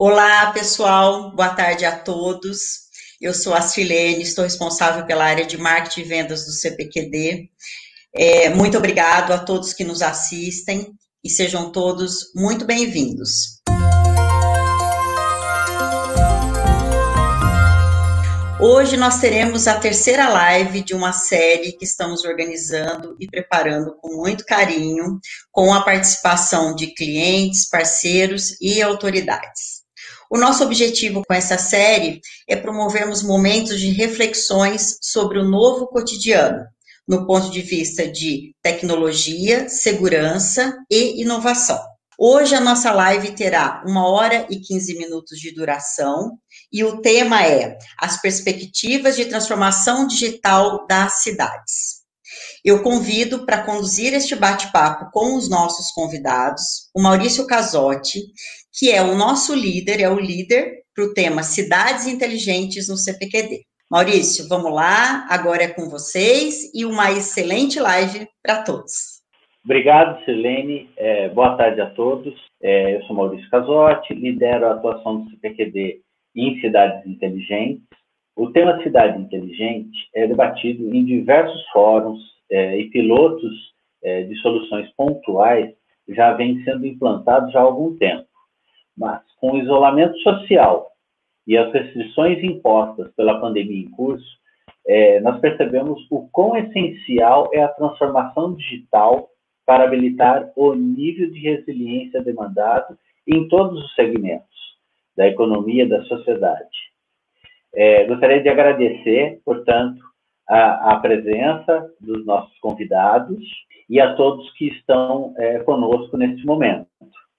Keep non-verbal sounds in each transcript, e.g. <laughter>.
Olá, pessoal. Boa tarde a todos. Eu sou a Silene, estou responsável pela área de marketing e vendas do CPQD. É, muito obrigado a todos que nos assistem e sejam todos muito bem-vindos. Hoje nós teremos a terceira live de uma série que estamos organizando e preparando com muito carinho, com a participação de clientes, parceiros e autoridades. O nosso objetivo com essa série é promovermos momentos de reflexões sobre o novo cotidiano, no ponto de vista de tecnologia, segurança e inovação. Hoje a nossa live terá uma hora e 15 minutos de duração e o tema é as perspectivas de transformação digital das cidades. Eu convido para conduzir este bate-papo com os nossos convidados o Maurício Casotti, que é o nosso líder, é o líder para o tema Cidades Inteligentes no CPQD. Maurício, vamos lá, agora é com vocês e uma excelente live para todos. Obrigado, Silene. É, boa tarde a todos. É, eu sou Maurício Casotti, lidero a atuação do CPQD em cidades inteligentes. O tema cidade inteligente é debatido em diversos fóruns é, e pilotos é, de soluções pontuais já vêm sendo implantados já há algum tempo. Mas, com o isolamento social e as restrições impostas pela pandemia em curso, é, nós percebemos o quão essencial é a transformação digital para habilitar o nível de resiliência demandado em todos os segmentos da economia e da sociedade. É, gostaria de agradecer, portanto, a, a, presença dos nossos convidados e a todos que estão é, conosco neste momento.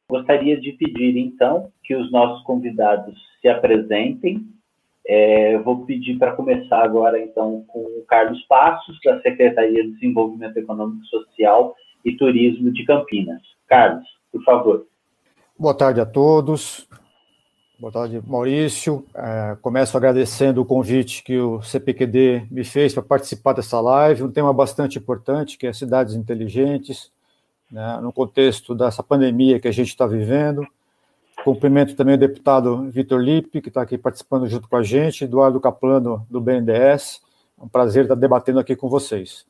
Gostaria de pedir, então, que os nossos convidados se apresentem. É, vou pedir para começar agora, então, com o Carlos Passos, da Secretaria de Desenvolvimento Econômico Social e Turismo de Campinas. Carlos, por favor. Boa tarde a todos. Boa tarde, Maurício. É, começo agradecendo o convite que o CPQD me fez para participar dessa live, um tema bastante importante, que é cidades inteligentes né, no contexto dessa pandemia que a gente está vivendo. Cumprimento também o deputado Vitor Lippe, que está aqui participando junto com a gente, Eduardo Caplano, do BNDES. É um prazer estar debatendo aqui com vocês.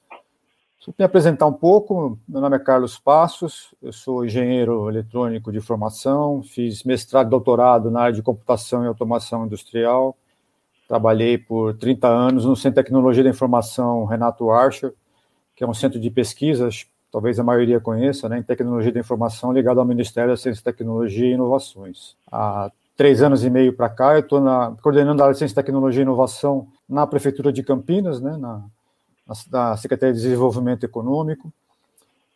Vou me apresentar um pouco. Meu nome é Carlos Passos, eu sou engenheiro eletrônico de formação, fiz mestrado e doutorado na área de computação e automação industrial. Trabalhei por 30 anos no Centro de Tecnologia da Informação Renato Archer, que é um centro de pesquisas talvez a maioria conheça, né, em tecnologia da informação ligado ao Ministério da Ciência, Tecnologia e Inovações. Há três anos e meio para cá, eu estou coordenando a área de Ciência, Tecnologia e Inovação na Prefeitura de Campinas, né, na, na Secretaria de Desenvolvimento Econômico,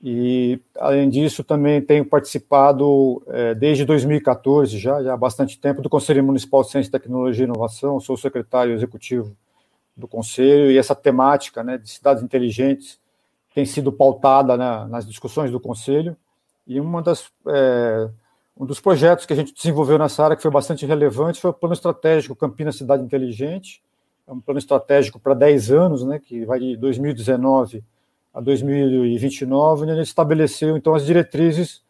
e, além disso, também tenho participado é, desde 2014, já, já há bastante tempo, do Conselho Municipal de Ciência, Tecnologia e Inovação, sou secretário executivo do Conselho, e essa temática né, de cidades inteligentes tem sido pautada né, nas discussões do Conselho, e uma das, é, um dos projetos que a gente desenvolveu nessa área que foi bastante relevante foi o Plano Estratégico Campinas Cidade Inteligente, é um plano estratégico para 10 anos, né, que vai de 2019 a 2029, onde ele estabeleceu, então, as diretrizes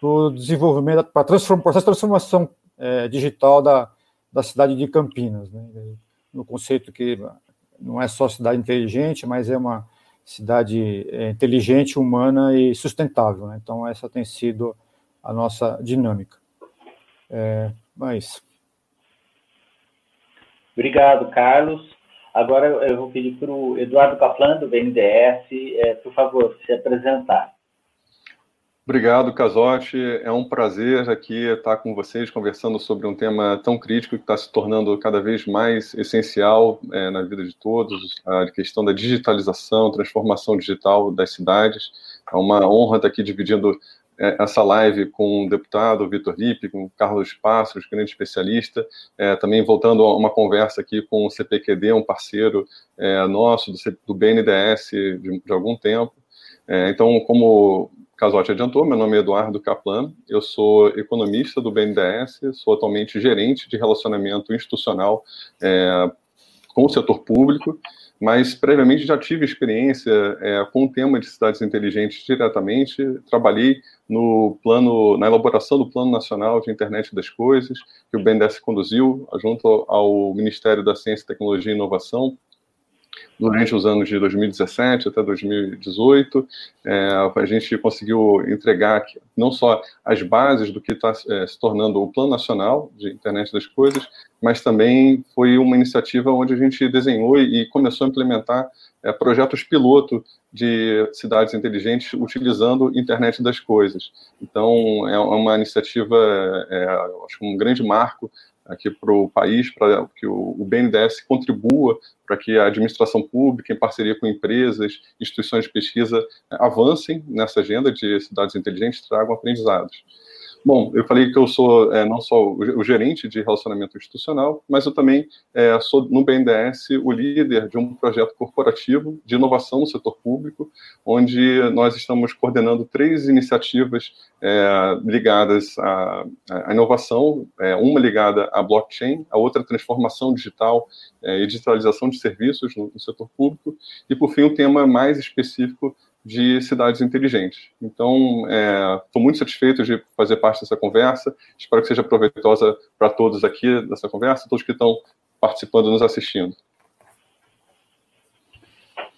para o desenvolvimento, para o processo de transformação é, digital da, da cidade de Campinas, né, no conceito que não é só cidade inteligente, mas é uma cidade é, inteligente, humana e sustentável. Né? Então, essa tem sido a nossa dinâmica. É, mas... Obrigado, Carlos. Agora eu vou pedir para o Eduardo Kaplan, do BNDES, é, por favor, se apresentar. Obrigado, Casotti. É um prazer aqui estar com vocês conversando sobre um tema tão crítico que está se tornando cada vez mais essencial é, na vida de todos, a questão da digitalização, transformação digital das cidades. É uma honra estar aqui dividindo é, essa live com o deputado Vitor Lippe, com o Carlos Passos, grande especialista, é, também voltando a uma conversa aqui com o CPQD, um parceiro é, nosso do, do BNDES de, de algum tempo. É, então, como Casotti adiantou, meu nome é Eduardo Kaplan, eu sou economista do BNDES, sou atualmente gerente de relacionamento institucional é, com o setor público. mas previamente já tive experiência é, com o tema de cidades inteligentes diretamente. Trabalhei no plano, na elaboração do Plano Nacional de Internet das Coisas, que o BNDES conduziu, junto ao Ministério da Ciência, Tecnologia e Inovação, durante os anos de 2017 até 2018. É, a gente conseguiu entregar não só as bases do que está é, se tornando o Plano Nacional de Internet das Coisas, mas também foi uma iniciativa onde a gente desenhou e começou a implementar é, projetos piloto de cidades inteligentes utilizando internet das coisas. Então, é uma iniciativa, é, acho que um grande marco aqui para o país, para que o, BNDES contribua para que a administração pública, em parceria com empresas, instituições de pesquisa, avancem nessa agenda de cidades inteligentes, tragam aprendizados. Bom, eu falei que eu sou é, não só o, gerente de relacionamento institucional, mas eu também é, sou no BNDES o líder de um projeto corporativo de inovação no setor público, onde nós estamos coordenando três iniciativas é, ligadas à, à inovação, é, uma ligada à blockchain, a outra à transformação digital é, e digitalização de serviços no, no setor público, e por fim um tema mais específico de cidades inteligentes. Então, estou é, muito satisfeito de fazer parte dessa conversa. Espero que seja proveitosa para todos aqui dessa conversa, todos que estão participando, nos assistindo.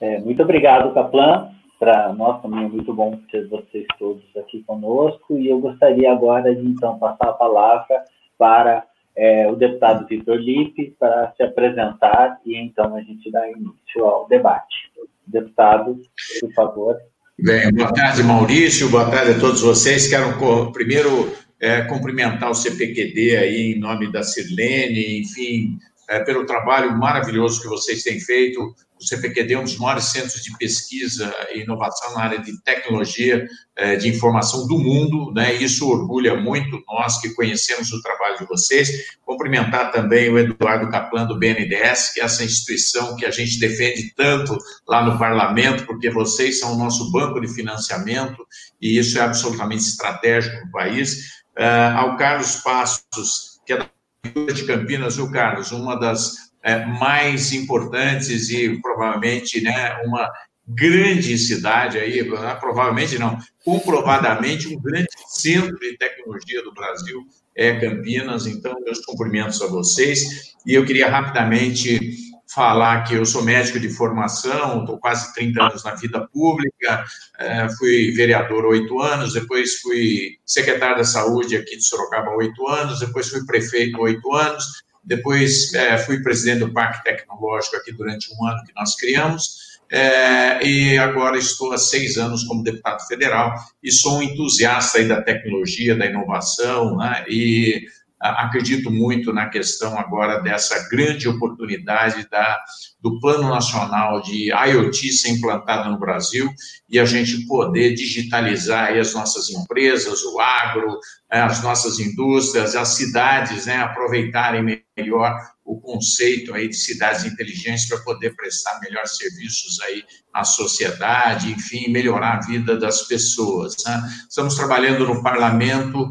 É, muito obrigado, Caplan. Para nós também é muito bom ter vocês todos aqui conosco. E eu gostaria agora de, então, passar a palavra para é, o deputado Vitor Lipe para se apresentar e, então, a gente dar início ao debate deputado, por favor. Bem, boa tarde, Maurício, boa tarde a todos vocês. Quero primeiro é, cumprimentar o CPQD aí em nome da Sirlene, enfim, é, pelo trabalho maravilhoso que vocês têm feito. O CPQD é um dos maiores centros de pesquisa e inovação na área de tecnologia é, de informação do mundo, né? Isso orgulha muito nós que conhecemos o trabalho de vocês. Cumprimentar também o Eduardo Caplan do BNDES, que é essa instituição que a gente defende tanto lá no parlamento, porque vocês são o nosso banco de financiamento e isso é absolutamente estratégico no país. Uh, ao Carlos Passos, que é da de Campinas, viu, Carlos? Uma das é, mais importantes e provavelmente né, uma grande cidade aí, né, provavelmente não, comprovadamente um grande centro de tecnologia do Brasil é Campinas. Então, meus cumprimentos a vocês. E eu queria rapidamente falar que eu sou médico de formação, estou quase 30 anos na vida pública, é, fui vereador oito anos, depois fui secretário da saúde aqui de Sorocaba oito anos, depois fui prefeito oito anos, depois é, fui presidente do Parque Tecnológico aqui durante um ano que nós criamos, é, e agora estou há seis anos como deputado federal e sou um entusiasta da tecnologia, da inovação, né, e acredito muito na questão agora dessa grande oportunidade da, do Plano Nacional de IoT ser implantado no Brasil e a gente poder digitalizar as nossas empresas, o agro, né, as nossas indústrias, as cidades, né, aproveitarem melhor o conceito aí de cidades inteligentes para poder prestar melhores serviços aí à sociedade, enfim, melhorar a vida das pessoas. Né? Estamos trabalhando no parlamento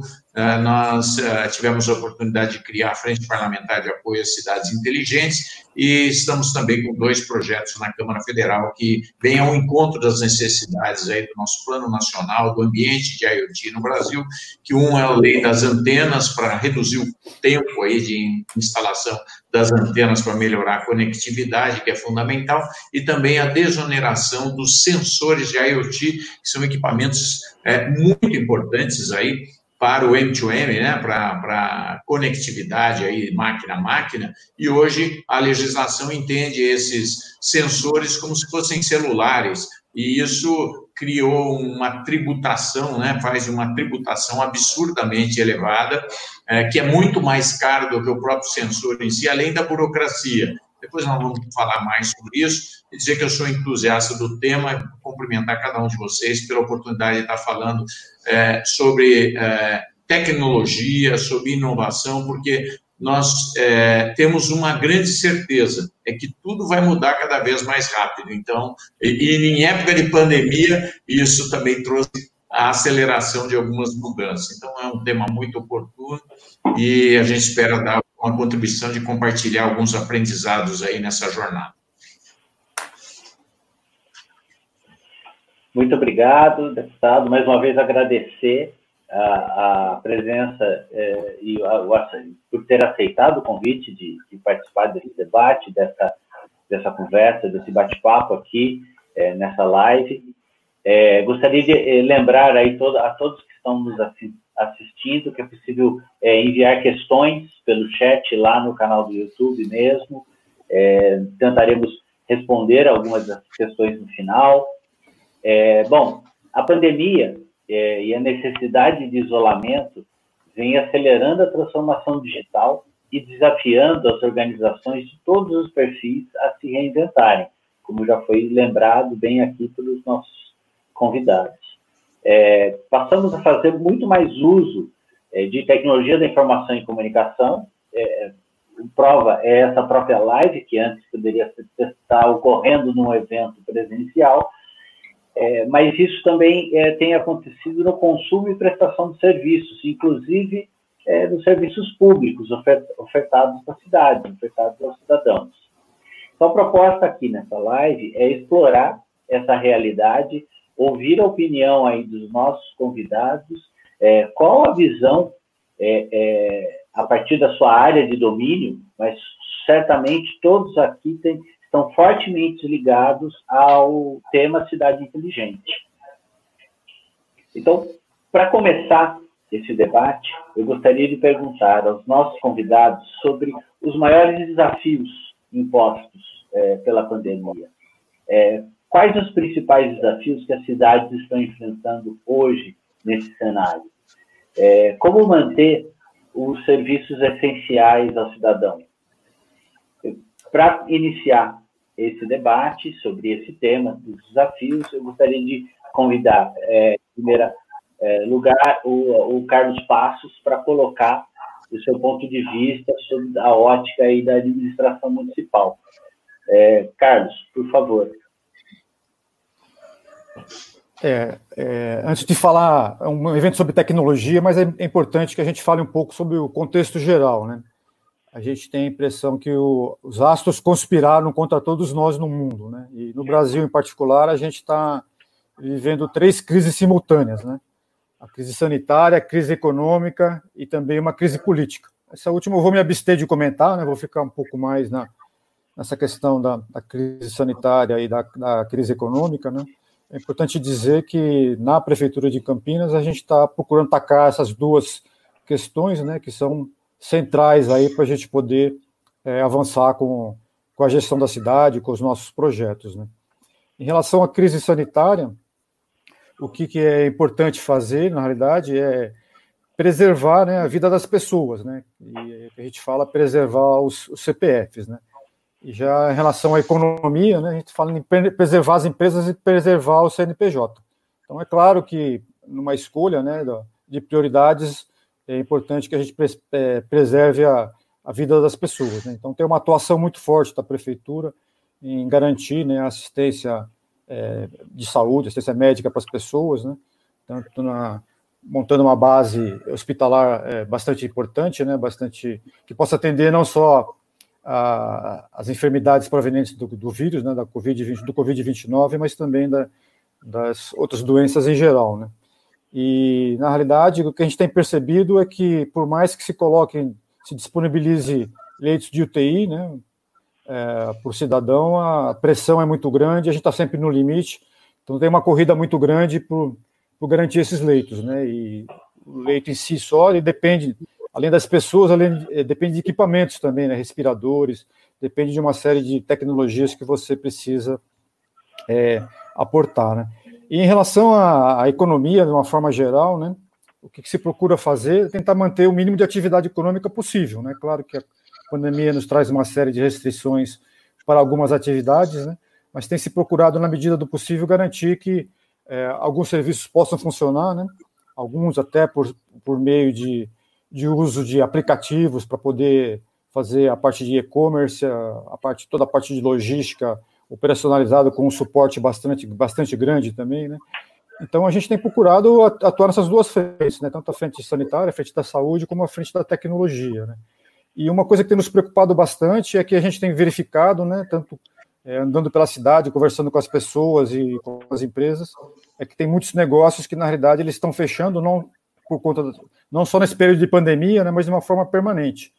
nós ah, tivemos a oportunidade de criar a Frente Parlamentar de Apoio às Cidades Inteligentes e estamos também com dois projetos na Câmara Federal que vêm ao encontro das necessidades aí do nosso Plano Nacional do Ambiente de IoT no Brasil, que um é a lei das antenas para reduzir o tempo aí de instalação das antenas para melhorar a conectividade, que é fundamental, e também a desoneração dos sensores de IoT, que são equipamentos é, muito importantes aí para o M2M, né, para conectividade aí máquina a máquina, e hoje a legislação entende esses sensores como se fossem celulares, e isso criou uma tributação, né, faz uma tributação absurdamente elevada, é, que é muito mais caro do que o próprio sensor em si, além da burocracia. Depois nós vamos falar mais sobre isso e dizer que eu sou entusiasta do tema, cumprimentar cada um de vocês pela oportunidade de estar falando é, sobre é, tecnologia, sobre inovação, porque nós é, temos uma grande certeza, é que tudo vai mudar cada vez mais rápido. Então, e, e em época de pandemia, isso também trouxe a aceleração de algumas mudanças. Então, é um tema muito oportuno e a gente espera dar uma contribuição de compartilhar alguns aprendizados aí nessa jornada. Muito obrigado, deputado. Mais uma vez agradecer a, a presença é, e a, por ter aceitado o convite de, de, participar desse debate, dessa, dessa conversa, desse bate-papo aqui é, nessa live. É, gostaria de lembrar aí todo, a todos que estão nos assistindo que é possível é, enviar questões pelo chat lá no canal do YouTube mesmo. É, tentaremos responder algumas das questões no final. É, bom, a pandemia é, e a necessidade de isolamento vem acelerando a transformação digital e desafiando as organizações de todos os perfis a se reinventarem, como já foi lembrado bem aqui pelos nossos convidados. É, passamos a fazer muito mais uso é, de tecnologia da informação e comunicação. É, prova é essa própria live, que antes poderia estar ocorrendo num evento presencial, é, mas isso também é, tem acontecido no consumo e prestação de serviços, inclusive é, nos serviços públicos ofertados na cidade, ofertados aos cidadãos. Então, a proposta aqui nessa live é explorar essa realidade, ouvir a opinião aí dos nossos convidados, é, qual a visão é, é, a partir da sua área de domínio, mas certamente todos aqui têm, estão fortemente ligados ao tema cidade inteligente. Então, para começar esse debate, eu gostaria de perguntar aos nossos convidados sobre os maiores desafios impostos é, pela pandemia. É, quais os principais desafios que as cidades estão enfrentando hoje nesse cenário? É, como manter os serviços essenciais ao cidadão? Para iniciar esse debate sobre esse tema dos desafios. Eu gostaria de convidar, é, em primeiro é, lugar, o, o, Carlos Passos para colocar o seu ponto de vista sobre a ótica aí da administração municipal. É, Carlos, por favor. É, é, antes de falar, é um evento sobre tecnologia, mas é importante que a gente fale um pouco sobre o contexto geral, né? a gente tem a impressão que o, os astros conspiraram contra todos nós no mundo, né? E no Brasil, em particular, a gente está vivendo três crises simultâneas, né? A crise sanitária, a crise econômica e também uma crise política. Essa última eu vou me abster de comentar, né? Vou ficar um pouco mais na, nessa questão da, da crise sanitária e da, da crise econômica, né? É importante dizer que na prefeitura de Campinas a gente está procurando atacar essas duas questões, né? Que são centrais aí para a gente poder é, avançar com, com a gestão da cidade, com os nossos projetos. Né? Em relação à crise sanitária, o que, que é importante fazer, na realidade, é preservar né, a vida das pessoas, né? E a gente fala preservar os, os, CPFs, né? Já em relação à economia, né, a gente fala em preservar as empresas e preservar o CNPJ. Então, é claro que numa escolha né, de prioridades, é importante que a gente é, preserve a, a vida das pessoas. Né? Então, tem uma atuação muito forte da prefeitura em garantir né, assistência é, de saúde, assistência médica para as pessoas, né? tanto na, montando uma base hospitalar é, bastante importante, né, bastante que possa atender não só a, as enfermidades provenientes do, do vírus, né, da COVID do COVID-29, mas também da, das outras doenças em geral, né. E, na realidade, o que a gente tem percebido é que, por mais que se coloquem, se disponibilize leitos de UTI, né, é, por cidadão, a pressão é muito grande, a gente está sempre no limite, então tem uma corrida muito grande por, por garantir esses leitos, né, e o leito em si só, ele depende, além das pessoas, além, é, depende de equipamentos também, né, respiradores, depende de uma série de tecnologias que você precisa é, aportar, né. E em relação à, à, economia, de uma forma geral, né, o que, que, se procura fazer é tentar manter o mínimo de atividade econômica possível. Né? Claro que a pandemia nos traz uma série de restrições para algumas atividades, né? mas tem se procurado, na medida do possível, garantir que é, alguns serviços possam funcionar, né? alguns até por, por meio de, de uso de aplicativos para poder fazer a parte de e-commerce, a, parte, toda a parte de logística operacionalizado com um suporte bastante, bastante grande também, né? Então a gente tem procurado atuar nessas duas frentes, né? Tanto a frente sanitária, a frente da saúde, como a frente da tecnologia, né? E uma coisa que tem nos preocupado bastante é que a gente tem verificado, né, tanto é, andando pela cidade, conversando com as pessoas e com as empresas, é que tem muitos negócios que, na realidade, eles estão fechando não por conta, não só nesse período de pandemia, né, mas de uma forma permanente.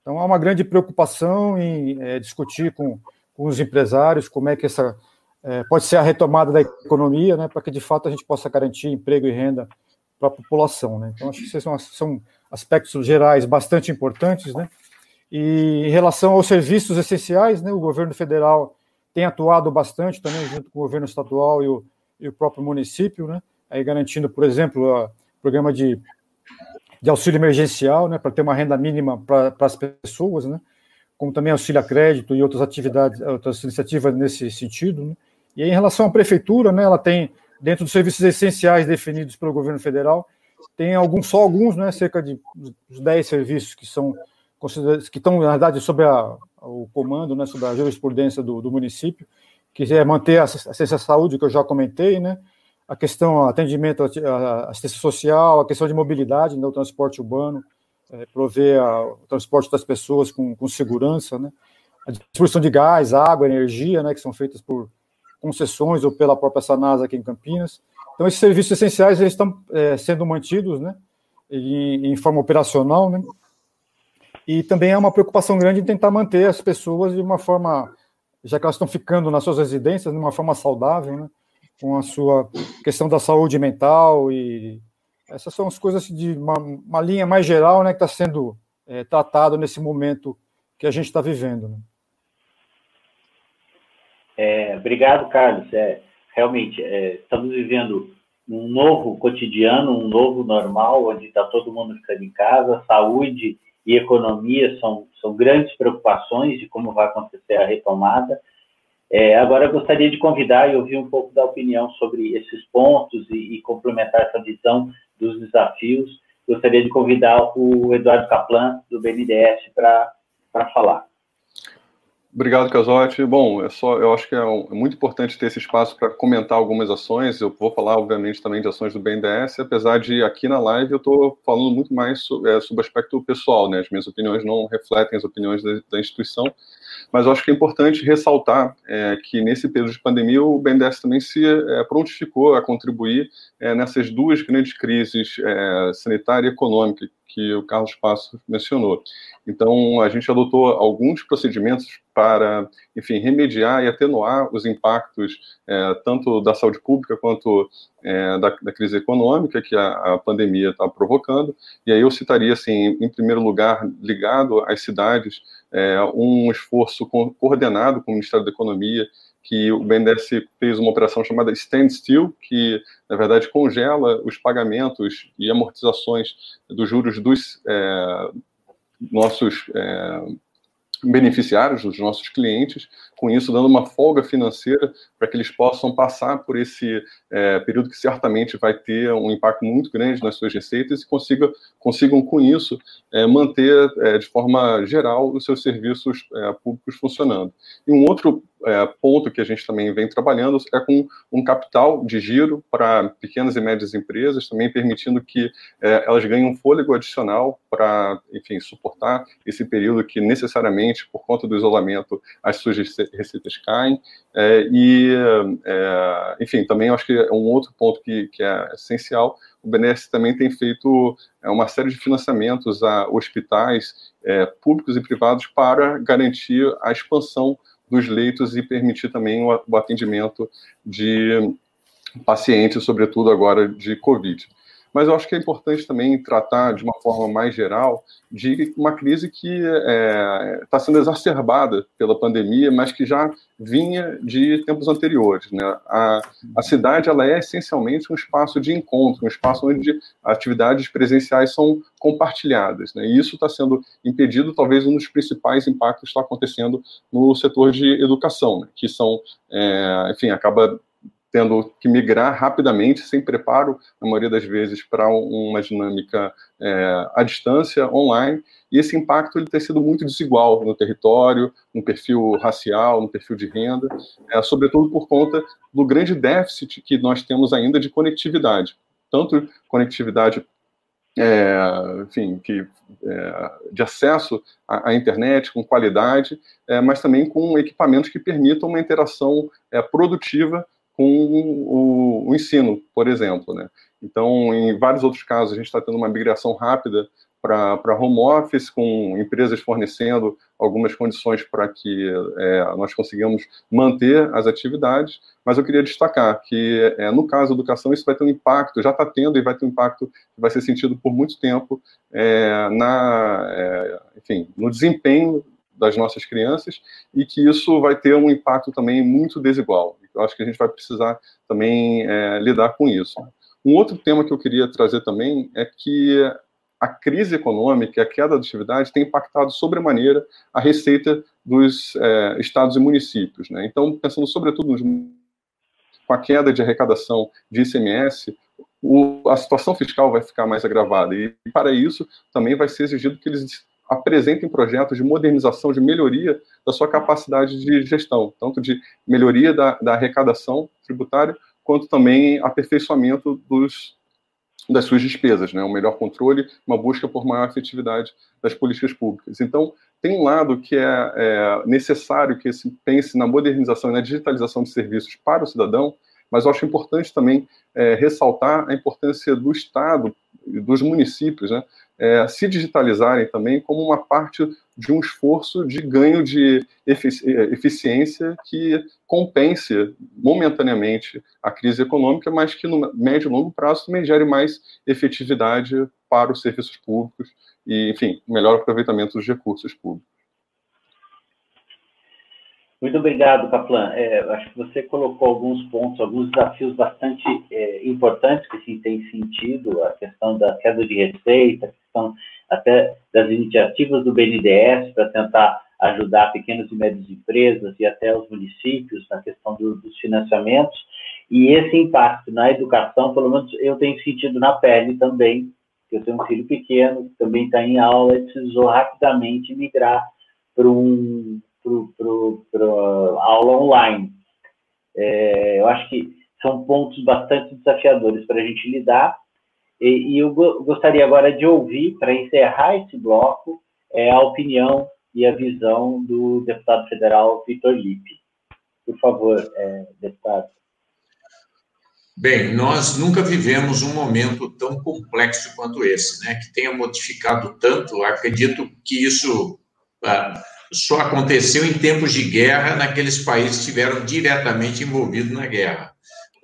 Então, há uma grande preocupação em é, discutir com, com, os empresários como é que essa é, pode ser a retomada da economia, né, para que, de fato, a gente possa garantir emprego e renda para a população. Né. Então, acho que esses são, são aspectos gerais bastante importantes, né, e em relação aos serviços essenciais, né, o governo federal tem atuado bastante também, junto com o governo estadual e o, e o próprio município, né, aí garantindo, por exemplo, o programa de, de auxílio emergencial, né, para ter uma renda mínima para as pessoas, né, como também auxílio a crédito e outras atividades, outras iniciativas nesse sentido. Né. E em relação à prefeitura, né, ela tem, dentro dos serviços essenciais definidos pelo governo federal, tem alguns, só alguns, né, cerca de 10 serviços que são que estão, na verdade, sob a, o comando, né, sob a jurisprudência do, do município, que é manter a assistência à saúde, que eu já comentei, né, a questão atendimento à assistência social, a questão de mobilidade, né, o transporte urbano, é, prover a, o transporte das pessoas com, com segurança, né, a distribuição de gás, água, energia, né, que são feitas por concessões ou pela própria Sanasa aqui em Campinas. Então, esses serviços essenciais eles estão é, sendo mantidos, né, em, em forma operacional, né, e também há uma preocupação grande em tentar manter as pessoas de uma forma, já que elas estão ficando nas suas residências, de uma forma saudável, né? Com a sua questão da saúde mental e essas são as coisas de uma, uma linha mais geral, né, que está sendo é, tratado nesse momento que a gente está vivendo. Né? É, obrigado, Carlos. É, realmente, é, estamos vivendo um novo cotidiano, um novo normal, onde está todo mundo ficando em casa, saúde e economia são, são grandes preocupações de como vai acontecer a retomada. É, agora, gostaria de convidar e ouvir um pouco da opinião sobre esses pontos e, e complementar essa visão dos desafios. Gostaria de convidar o Eduardo Kaplan, do BNDES, para falar. Obrigado, Casotti. Bom, é só, eu acho que é, um, é muito importante ter esse espaço para comentar algumas ações. Eu vou falar, obviamente, também de ações do BNDES, apesar de aqui na live eu estou falando muito mais sobre, é, sobre aspecto pessoal, né? As minhas opiniões não refletem as opiniões da, da instituição, mas eu acho que é importante ressaltar é, que nesse período de pandemia o BNDES também se é, prontificou a contribuir é, nessas duas grandes crises é, sanitária e econômica que o Carlos Passos mencionou. Então, a gente adotou alguns procedimentos para, enfim, remediar e atenuar os impactos é, tanto da saúde pública quanto é, da, da, crise econômica que a, a pandemia está provocando. E aí eu citaria, assim, em primeiro lugar, ligado às cidades, é, um esforço co coordenado com o Ministério da Economia que o BNDES fez uma operação chamada Stand Still, que, na verdade, congela os pagamentos e amortizações dos juros dos é, nossos é, beneficiários, dos nossos clientes, com isso dando uma folga financeira para que eles possam passar por esse é, período que certamente vai ter um impacto muito grande nas suas receitas e consiga, consigam, com isso, é, manter é, de forma geral os seus serviços é, públicos funcionando. E um outro é, ponto que a gente também vem trabalhando é com um capital de giro para pequenas e médias empresas, também permitindo que é, elas ganhem um fôlego adicional para, enfim, suportar esse período que necessariamente, por conta do isolamento, as suas receitas caem. É, e, é, enfim, também acho que é um outro ponto que, que é essencial. O BNDES também tem feito é, uma série de financiamentos a hospitais é, públicos e privados para garantir a expansão dos leitos e permitir também o, o atendimento de pacientes, sobretudo agora de Covid. Mas eu acho que é importante também tratar de uma forma mais geral de uma crise que está é, tá sendo exacerbada pela pandemia, mas que já vinha de tempos anteriores. Né? A, a cidade ela é essencialmente um espaço de encontro, um espaço onde atividades presenciais são compartilhadas. Né? E isso está sendo impedido, talvez um dos principais impactos está acontecendo no setor de educação, né? que são, é, enfim, acaba tendo que migrar rapidamente, sem preparo, na maioria das vezes, para uma dinâmica é, à distância, online, e esse impacto ele tem sido muito desigual no território, no perfil racial, no perfil de renda, é, sobretudo por conta do grande déficit que nós temos ainda de conectividade, tanto conectividade é, enfim, que, é, de acesso à, à, internet com qualidade, é, mas também com equipamentos que permitam uma interação é, produtiva com o, o ensino, por exemplo. Né? Então, em vários outros casos, a gente está tendo uma migração rápida para home office, com empresas fornecendo algumas condições para que é, nós consigamos manter as atividades, mas eu queria destacar que, é, no caso da educação, isso vai ter um impacto, já está tendo e vai ter um impacto que vai ser sentido por muito tempo é, na, é, enfim, no desempenho das nossas crianças e que isso vai ter um impacto também muito desigual. Eu acho que a gente vai precisar também é, lidar com isso. Um outro tema que eu queria trazer também é que a crise econômica e a queda da atividade tem impactado sobremaneira a receita dos é, estados e municípios. Né? Então, pensando sobretudo nos, com a queda de arrecadação de ICMS, o, a situação fiscal vai ficar mais agravada. E, para isso, também vai ser exigido que eles apresentem projetos de modernização, de melhoria da sua capacidade de gestão, tanto de melhoria da, da arrecadação tributária, quanto também aperfeiçoamento dos das suas despesas, né? um melhor controle, uma busca por maior efetividade das políticas públicas. Então, tem um lado que é, é necessário que se pense na modernização e na digitalização de serviços para o cidadão, mas eu acho importante também é, ressaltar a importância do Estado dos municípios né, é, se digitalizarem também como uma parte de um esforço de ganho de efici eficiência que compense momentaneamente a crise econômica, mas que no médio e longo prazo também gere mais efetividade para os serviços públicos e, enfim, melhor aproveitamento dos recursos públicos. Muito obrigado, Kaplan. É, acho que você colocou alguns pontos, alguns desafios bastante é, importantes que sim têm sentido, a questão da queda de receita, a questão até das iniciativas do BNDES para tentar ajudar pequenas e médias empresas e até os municípios na questão do, dos financiamentos. E esse impacto na educação, pelo menos eu tenho sentido na pele também, que eu tenho um filho pequeno, que também está em aula e precisou rapidamente migrar para um para aula online. É, eu acho que são pontos bastante desafiadores para a gente lidar. E, e eu go gostaria agora de ouvir, para encerrar esse bloco, é, a opinião e a visão do deputado federal Vitor Lippe. Por favor, é, deputado. Bem, nós nunca vivemos um momento tão complexo quanto esse, né? Que tenha modificado tanto. Acredito que isso ah, só aconteceu em tempos de guerra naqueles países que estiveram diretamente envolvidos na guerra.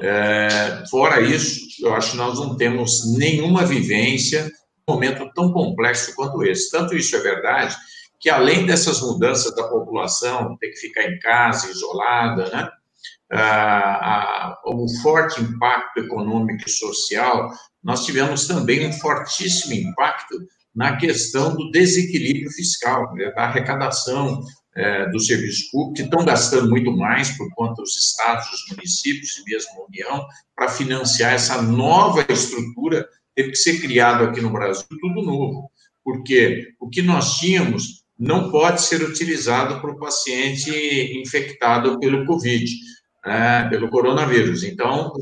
É, fora isso, eu acho que nós não temos nenhuma vivência um momento tão complexo quanto esse. Tanto isso é verdade que, além dessas mudanças da população, ter que ficar em casa, isolada, né? Ah, um forte impacto econômico e social, nós tivemos também um fortíssimo impacto na questão do desequilíbrio fiscal, né, da arrecadação é, dos serviços públicos, que estão gastando muito mais por conta dos estados, dos municípios e mesmo a União, para financiar essa nova estrutura, teve que ser criado aqui no Brasil tudo novo, porque o que nós tínhamos não pode ser utilizado para o paciente infectado pelo Covid, né, pelo coronavírus. Então,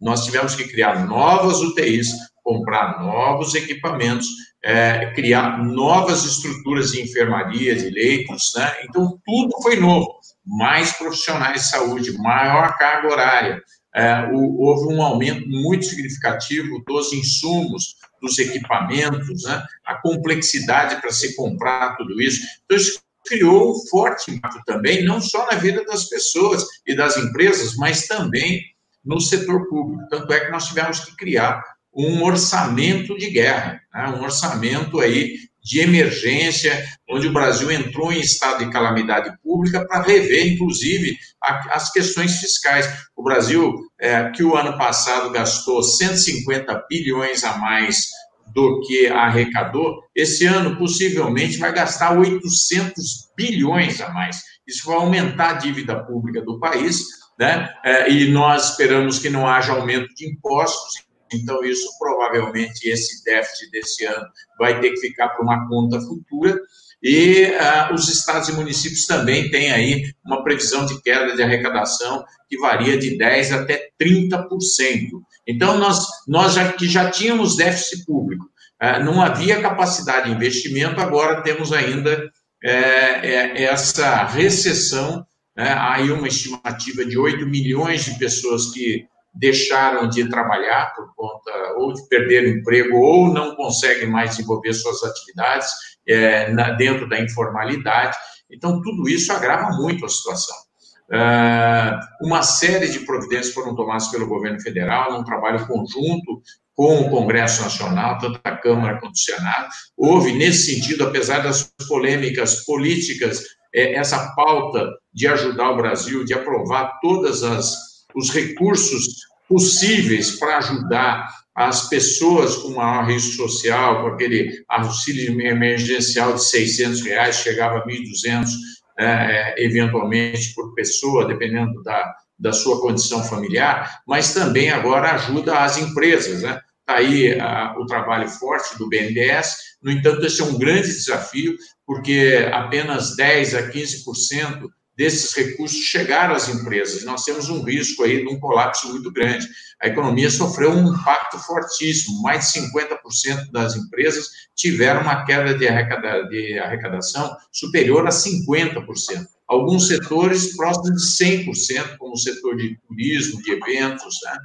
nós tivemos que criar novas UTIs, comprar novos equipamentos, é, criar novas estruturas de enfermaria, de leitos, né? Então, tudo foi novo. Mais profissionais de saúde, maior carga horária, é, o, houve um aumento muito significativo dos insumos, dos equipamentos, né? a complexidade para se comprar tudo isso. Então, isso criou um forte impacto também, não só na vida das pessoas e das empresas, mas também no setor público. Tanto é que nós tivemos que criar um orçamento de guerra, né? um orçamento aí de emergência, onde o Brasil entrou em estado de calamidade pública para rever, inclusive, a, as questões fiscais. O Brasil, é, que o ano passado gastou 150 bilhões a mais do que arrecadou, esse ano possivelmente vai gastar 800 bilhões a mais. Isso vai aumentar a dívida pública do país, né? É, e nós esperamos que não haja aumento de impostos então, isso provavelmente, esse déficit desse ano vai ter que ficar para uma conta futura. E ah, os estados e municípios também têm aí uma previsão de queda de arrecadação que varia de 10% até 30%. Então, nós, nós já, que já tínhamos déficit público, ah, não havia capacidade de investimento, agora temos ainda é, é, essa recessão né? há aí uma estimativa de 8 milhões de pessoas que deixaram de trabalhar por conta ou de perder o emprego ou não conseguem mais desenvolver suas atividades é, na, dentro da informalidade. Então, tudo isso agrava muito a situação. Uh, uma série de providências foram tomadas pelo governo federal, num trabalho conjunto com o Congresso Nacional, tanto a Câmara quanto o Senado. Houve, nesse sentido, apesar das polêmicas políticas, é, essa pauta de ajudar o Brasil, de aprovar todos os recursos possíveis para ajudar as pessoas com maior risco social, com aquele auxílio emergencial de 600 reais, chegava a 1.200, né, é, eventualmente, por pessoa, dependendo da, da sua condição familiar, mas também agora ajuda as empresas, né? Está aí a, o trabalho forte do BNDES, no entanto, esse é um grande desafio, porque apenas 10% a 15% desses recursos chegaram às empresas. Nós temos um risco aí de um colapso muito grande. A economia sofreu um impacto fortíssimo. Mais de 50% das empresas tiveram uma queda de, arrecadação superior a 50%. Alguns setores próximos de 100%, como o setor de turismo, de eventos, né?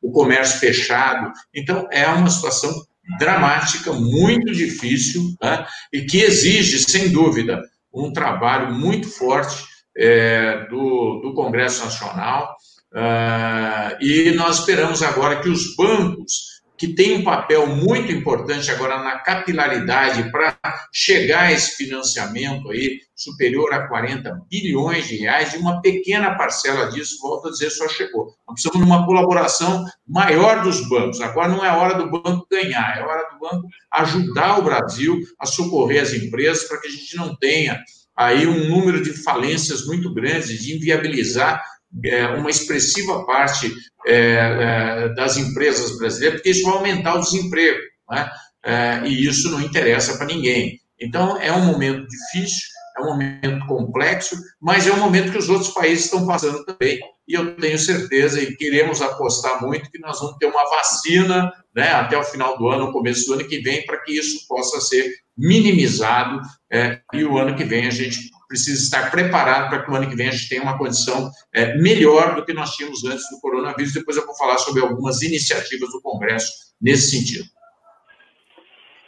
o comércio fechado. Então, é uma situação dramática, muito difícil, né? e que exige, sem dúvida, um trabalho muito forte é, do, do, Congresso Nacional, uh, e nós esperamos agora que os bancos, que têm um papel muito importante agora na capilaridade para chegar a esse financiamento aí superior a 40 bilhões de reais, e uma pequena parcela disso, volto a dizer, só chegou. Nós precisamos de uma colaboração maior dos bancos. Agora não é hora do banco ganhar, é hora do banco ajudar o Brasil a socorrer as empresas para que a gente não tenha aí um número de falências muito grande, de inviabilizar é, uma expressiva parte é, é, das empresas brasileiras, porque isso vai aumentar o desemprego, né? É, e isso não interessa para ninguém. Então, é um momento difícil, é um momento complexo, mas é um momento que os outros países estão passando também, e eu tenho certeza e queremos apostar muito que nós vamos ter uma vacina né, até o final do ano, começo do ano que vem, para que isso possa ser minimizado é, e o ano que vem a gente precisa estar preparado para que o ano que vem a gente tenha uma condição é, melhor do que nós tínhamos antes do coronavírus. Depois eu vou falar sobre algumas iniciativas do Congresso nesse sentido.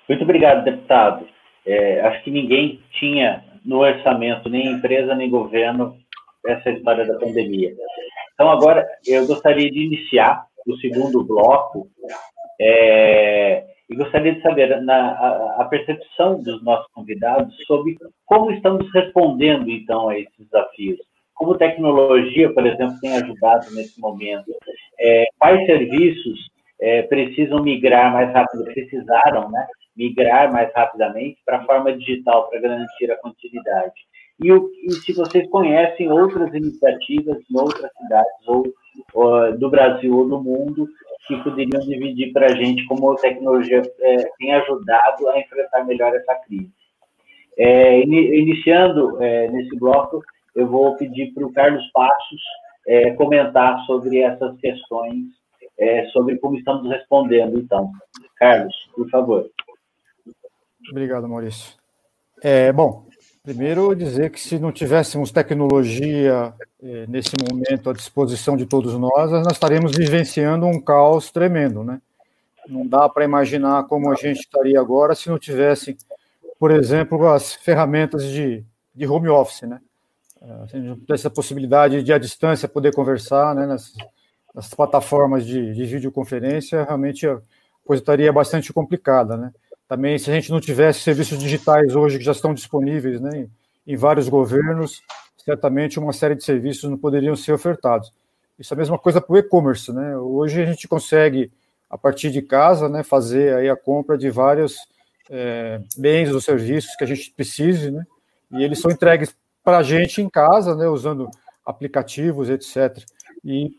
Muito obrigado, deputado. É, acho que ninguém tinha no orçamento, nem empresa, nem governo, essa história da pandemia. Então, agora, eu gostaria de iniciar o segundo bloco é, e gostaria de saber na, a, a, percepção dos nossos convidados sobre como estamos respondendo, então, a esses desafios. Como tecnologia, por exemplo, tem ajudado nesse momento? É, quais serviços é, precisam migrar mais rápido, precisaram né, migrar mais rapidamente para a forma digital, para garantir a continuidade? E, o, e, se vocês conhecem outras iniciativas em outras cidades, ou, ou do Brasil ou do mundo, que poderiam dividir para a gente como a tecnologia é, tem ajudado a enfrentar melhor essa crise. É, iniciando é, nesse bloco, eu vou pedir para o Carlos Passos é, comentar sobre essas questões, é, sobre como estamos respondendo, então. Carlos, por favor. Obrigado, Maurício. É, bom, Primeiro, dizer que se não tivéssemos tecnologia eh, nesse momento à disposição de todos nós, nós estaríamos vivenciando um caos tremendo, né? Não dá para imaginar como a gente estaria agora se não tivesse, por exemplo, as ferramentas de, de home office, né? Eh, se não tivesse a possibilidade de, à distância, poder conversar, né? Nas, nas plataformas de, de videoconferência, realmente a coisa estaria bastante complicada, né? Também, se a gente não tivesse serviços digitais hoje que já estão disponíveis né, em vários governos, certamente uma série de serviços não poderiam ser ofertados. Isso é a mesma coisa para o e-commerce. Né? Hoje a gente consegue, a partir de casa, né, fazer aí a compra de vários é, bens ou serviços que a gente precise, né? e eles são entregues para a gente em casa, né, usando aplicativos, etc. E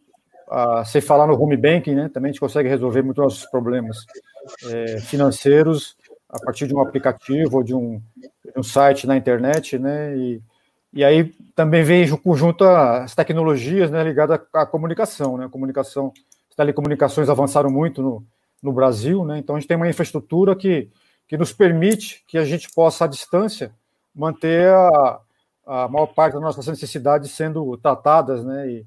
a, sem falar no home banking, né, também a gente consegue resolver muitos nossos problemas é, financeiros a partir de um aplicativo ou de um, de um site na internet, né? E, e aí também vem junto as tecnologias né, ligadas à, comunicação, né? A comunicação, as telecomunicações avançaram muito no, no Brasil, né? Então a gente tem uma infraestrutura que, que nos permite que a gente possa, à distância, manter a, a maior parte das nossas necessidades sendo tratadas, né? E,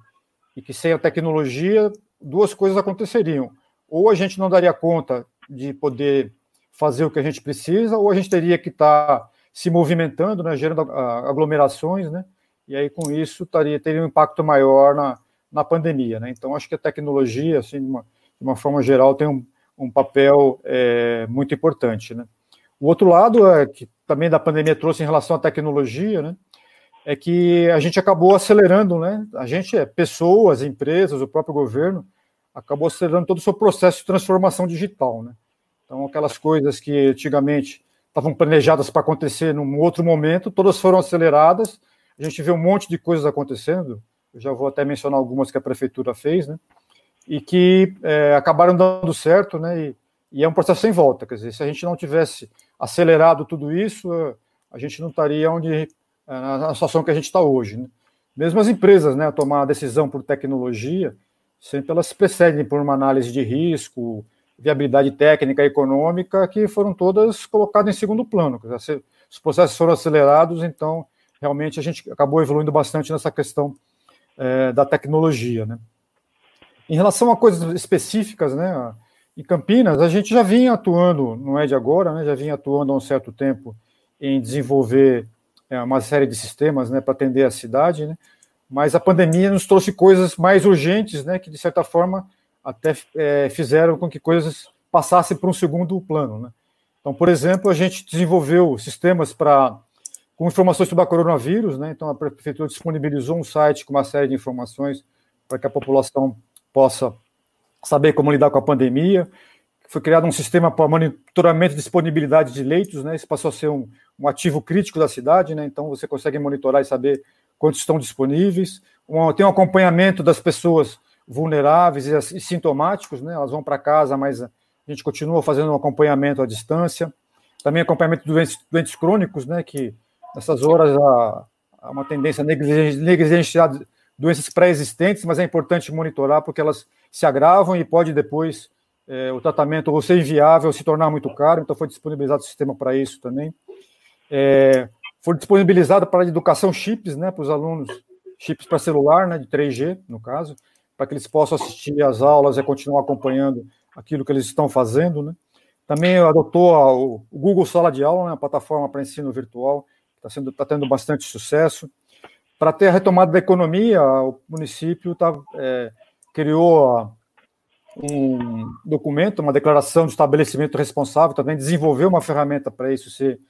e que sem a tecnologia, duas coisas aconteceriam. Ou a gente não daria conta de poder fazer o que a gente precisa, ou a gente teria que estar tá se movimentando, né, gerando aglomerações, né, e aí com isso taria, teria um impacto maior na, na pandemia. Né? Então, acho que a tecnologia, assim, de uma, de uma forma geral, tem um, um papel é, muito importante. Né? O outro lado é que também da pandemia trouxe em relação à tecnologia, né, é que a gente acabou acelerando, né? A gente é pessoas, empresas, o próprio governo acabou acelerando todo o seu processo de transformação digital, né? Então, aquelas coisas que antigamente estavam planejadas para acontecer num outro momento, todas foram aceleradas. A gente vê um monte de coisas acontecendo. Eu já vou até mencionar algumas que a prefeitura fez, né? E que é, acabaram dando certo, né? E, e, é um processo sem volta. Quer dizer, se a gente não tivesse acelerado tudo isso, a gente não estaria onde na situação que a gente está hoje. Né? Mesmo as empresas, né, a tomar a decisão por tecnologia, sempre elas precedem por uma análise de risco, viabilidade técnica econômica, que foram todas colocadas em segundo plano. Os processos foram acelerados, então realmente a gente acabou evoluindo bastante nessa questão é, da tecnologia. Né? Em relação a coisas específicas, né, em Campinas, a gente já vinha atuando, não é de agora, né, já vinha atuando há um certo tempo em desenvolver é, uma série de sistemas né, para atender a cidade, né, mas a pandemia nos trouxe coisas mais urgentes, né, que de certa forma até é, fizeram com que coisas passassem para um segundo plano. Né? Então, por exemplo, a gente desenvolveu sistemas para com informações sobre a coronavírus, né? então a prefeitura disponibilizou um site com uma série de informações para que a população possa saber como lidar com a pandemia. Foi criado um sistema para monitoramento de disponibilidade de leitos, né? Isso passou a ser um, um ativo crítico da cidade, né? Então você consegue monitorar e saber quantos estão disponíveis. Tem um acompanhamento das pessoas vulneráveis e, e sintomáticos, né? Elas vão para casa, mas a gente continua fazendo um acompanhamento à distância. Também acompanhamento de doentes, doentes crônicos, né? Que nessas horas há, há uma tendência a negligenciar doenças pré-existentes, mas é importante monitorar porque elas se agravam e pode depois é, o tratamento ou ser inviável, se tornar muito caro. Então foi disponibilizado o sistema para isso também. É, foi disponibilizado para a educação chips, né, para os alunos, chips para celular, né, de 3G, no caso, para que eles possam assistir às aulas e continuar acompanhando aquilo que eles estão fazendo, né. Também adotou a, o Google Sala de Aula, né, a plataforma para ensino virtual, que está tá tendo bastante sucesso. Para ter a retomada da economia, o município tá, é, criou um documento, uma declaração de estabelecimento responsável, também desenvolveu uma ferramenta para isso ser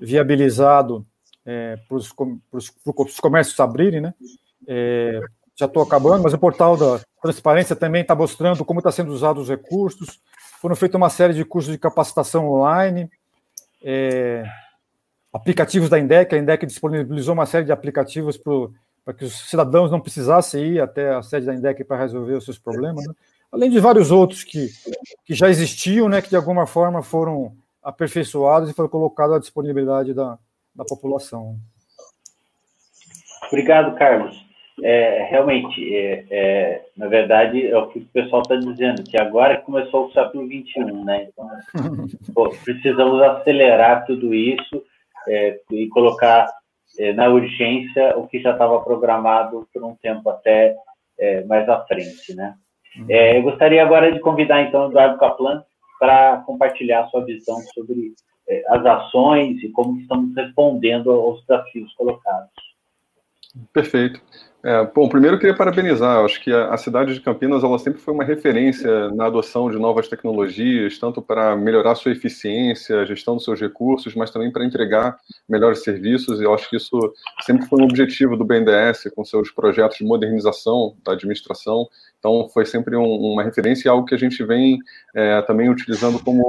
viabilizado é, para os comércios abrirem, né? É, já estou acabando, mas o portal da transparência também está mostrando como está sendo usados os recursos. Foram feitas uma série de cursos de capacitação online, é, aplicativos da INDEC, a INDEC disponibilizou uma série de aplicativos para que os cidadãos não precisassem ir até a sede da INDEC para resolver os seus problemas, né? além de vários outros que, que já existiam, né, que de alguma forma foram aperfeiçoados e foi colocado à disponibilidade da, da população. Obrigado, Carlos. É, realmente, é, é, na verdade, é o que o pessoal está dizendo, que agora começou o século XXI, né? Então, <laughs> pô, precisamos acelerar tudo isso é, e colocar é, na urgência o que já estava programado por um tempo até é, mais à frente, né? Uhum. eu gostaria agora de convidar, então, o Eduardo Kaplan para compartilhar sua visão sobre as ações e como estamos respondendo aos desafios colocados. Perfeito. É, bom, primeiro eu queria parabenizar. acho que a, a, cidade de Campinas ela sempre foi uma referência na adoção de novas tecnologias, tanto para melhorar sua eficiência, a gestão dos seus recursos, mas também para entregar melhores serviços. E eu acho que isso sempre foi um objetivo do BNDES com seus projetos de modernização da administração então, foi sempre um, uma referência e algo que a gente vem é, também utilizando como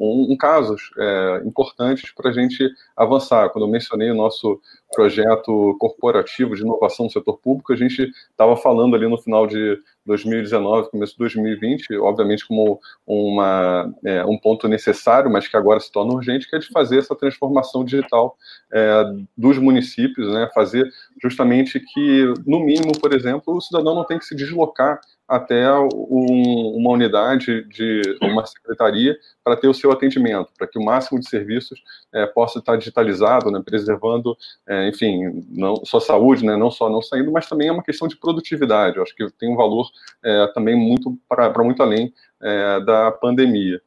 um, um casos é, importantes para a gente avançar. Quando eu mencionei o nosso projeto corporativo de inovação no setor público, a gente estava falando ali no final de 2019, começo de 2020, obviamente como uma, é, um ponto necessário, mas que agora se torna urgente, que é de fazer essa transformação digital é, dos municípios, né, fazer justamente que, no mínimo, por exemplo, o cidadão não tem que se deslocar até um, uma unidade de uma secretaria para ter o seu atendimento, para que o máximo de serviços é, possa estar digitalizado, né, preservando, é, enfim, não só saúde, né, não só não saindo, mas também é uma questão de produtividade. Eu acho que tem um valor é, também muito para muito além é, da pandemia.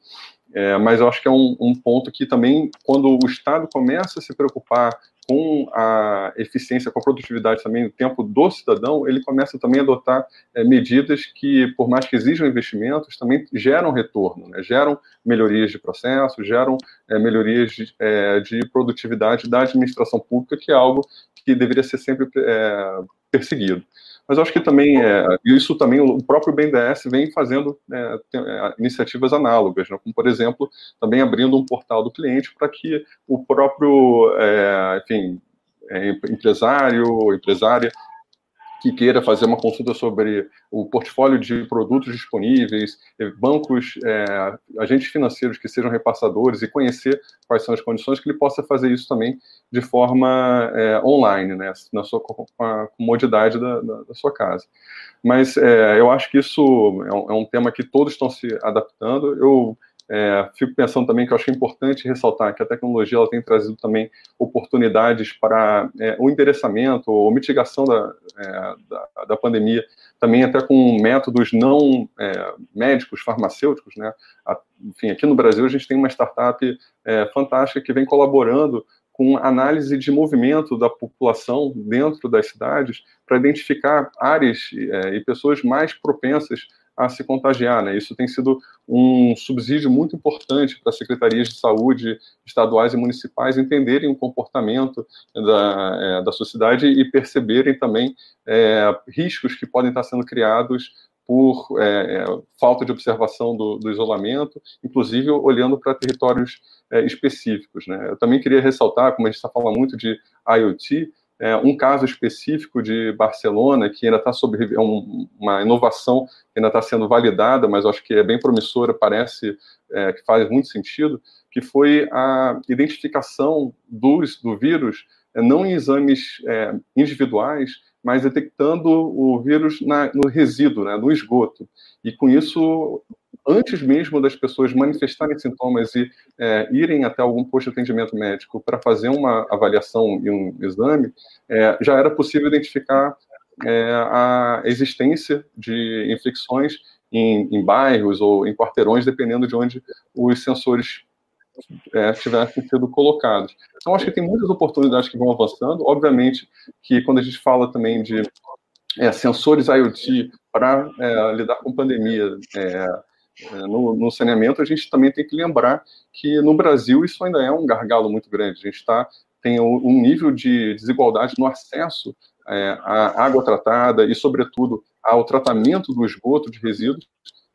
É, mas eu acho que é um, um, ponto que também, quando o Estado começa a se preocupar com a eficiência, com a produtividade também, o tempo do cidadão, ele começa também a adotar é, medidas que, por mais que exijam investimentos, também geram retorno, né? geram melhorias de processo, geram é, melhorias de, é, de, produtividade da administração pública, que é algo que deveria ser sempre perseguido. Mas acho que também, é, isso também, o próprio BNDES vem fazendo é, é, iniciativas análogas, né? como, por exemplo, também abrindo um portal do cliente para que o próprio, é, enfim, é, empresário, empresária, que queira fazer uma consulta sobre o portfólio de produtos disponíveis, bancos, é, agentes financeiros que sejam repassadores e conhecer quais são as condições, que ele possa fazer isso também de forma é, online, né, na sua a comodidade da, da, da sua casa. Mas é, eu acho que isso é um, é um tema que todos estão se adaptando. Eu é, fico pensando também que eu acho importante ressaltar que a tecnologia ela tem trazido também oportunidades para é, o endereçamento ou mitigação da, é, da, da, pandemia, também até com métodos não é, médicos, farmacêuticos. Né? A, enfim, aqui no Brasil a gente tem uma startup é, fantástica que vem colaborando com análise de movimento da população dentro das cidades para identificar áreas é, e pessoas mais propensas a se contagiar. Né? Isso tem sido um subsídio muito importante para as secretarias de saúde estaduais e municipais entenderem o comportamento da, é, da sociedade e perceberem também é, riscos que podem estar sendo criados por é, é falta de observação do, do, isolamento, inclusive olhando para territórios é, específicos. Né? Eu também queria ressaltar, como a gente está falando muito de IoT, é, um caso específico de Barcelona, que ainda está sob é um, uma inovação que ainda está sendo validada, mas acho que é bem promissora, parece é, que faz muito sentido, que foi a identificação dos, do vírus, é, não em exames é, individuais, mas detectando o vírus na, no resíduo, né, no esgoto. E com isso antes mesmo das pessoas manifestarem sintomas e é, irem até algum posto de atendimento médico para fazer uma avaliação e um exame, é, já era possível identificar é, a existência de infecções em, em, bairros ou em quarteirões, dependendo de onde os sensores é, tivessem sido colocados. Então, acho que tem muitas oportunidades que vão avançando. Obviamente que quando a gente fala também de é, sensores IoT para é, lidar com pandemia, no, no, saneamento, a gente também tem que lembrar que no Brasil isso ainda é um gargalo muito grande. A gente tá, tem um nível de desigualdade no acesso é, à água tratada e, sobretudo, ao tratamento do esgoto de resíduos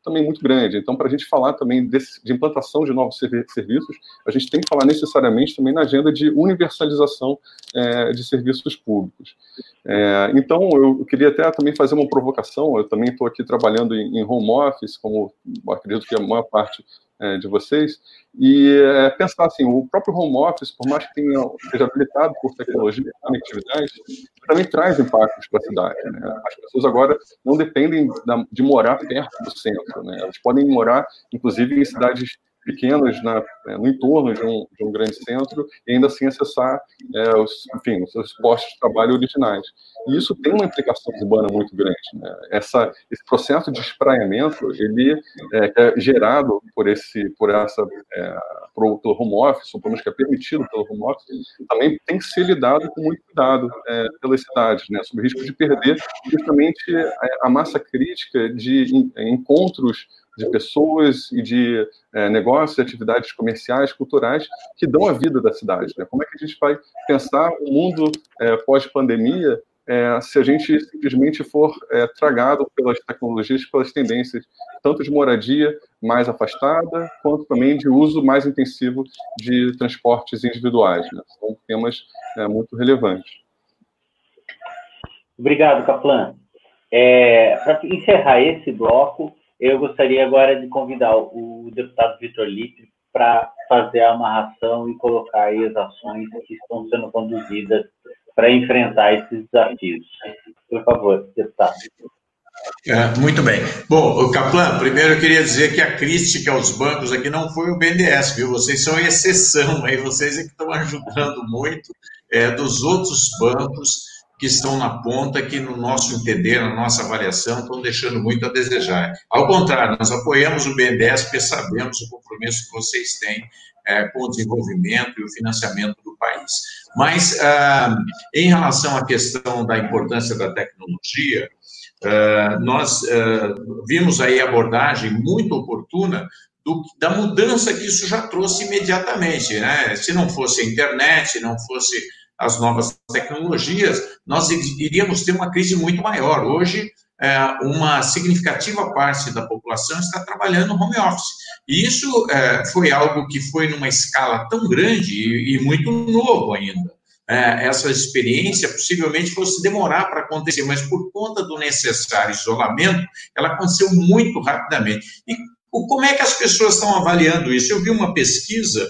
também muito grande. Então, para a gente falar também desse, de implantação de novos serviços, a gente tem que falar necessariamente também na agenda de universalização é, de serviços públicos. É, então, eu queria até também fazer uma provocação. Eu também estou aqui trabalhando em, em, home office, como acredito que a maior parte de vocês, e é, pensar assim, o próprio home office, por mais que tenha, seja habilitado por tecnologia e conectividade, também traz impactos para a cidade. Né? As pessoas agora não dependem da, de morar perto do centro, né? elas podem morar, inclusive, em cidades pequenas na, é, no entorno de um, de um, grande centro e ainda assim acessar é, os, enfim, os seus postos de trabalho originais. E isso tem uma implicação urbana muito grande. Né? Essa, esse processo de espraiamento, ele é, é gerado por esse, por essa, é, por, pelo home office, ou pelo menos que é permitido pelo home office, também tem que ser lidado com muito cuidado é, pelas cidades, né? sob risco de perder justamente a, a massa crítica de encontros de pessoas e de é, negócios, atividades comerciais, culturais que dão a vida da cidade. Né? Como é que a gente vai pensar o mundo é, pós-pandemia é, se a gente simplesmente for é, tragado pelas tecnologias, pelas tendências, tanto de moradia mais afastada, quanto também de uso mais intensivo de transportes individuais. Né? São temas é, muito relevantes. Obrigado, Kaplan. É, Para encerrar esse bloco, eu gostaria agora de convidar o deputado Vitor Lippe para fazer a amarração e colocar as ações que estão sendo conduzidas para enfrentar esses desafios. Por favor, deputado. É, muito bem. Bom, Caplan, primeiro eu queria dizer que a crítica aos bancos aqui não foi o BNDES, viu? Vocês são exceção, aí vocês é que estão ajudando muito é, dos outros bancos que estão na ponta, que no nosso entender, na nossa avaliação, estão deixando muito a desejar. Ao contrário, nós apoiamos o BNDES porque sabemos o compromisso que vocês têm é, com o desenvolvimento e o financiamento do país. Mas, ah, em relação à questão da importância da tecnologia, ah, nós ah, vimos aí a abordagem muito oportuna do, da mudança que isso já trouxe imediatamente. Né? Se não fosse a internet, não fosse as novas tecnologias, nós iríamos ter uma crise muito maior. Hoje, é, uma significativa parte da população está trabalhando home office. E isso é, foi algo que foi numa escala tão grande e, muito novo ainda. É, essa experiência possivelmente fosse demorar para acontecer, mas por conta do necessário isolamento, ela aconteceu muito rapidamente. E como é que as pessoas estão avaliando isso? Eu vi uma pesquisa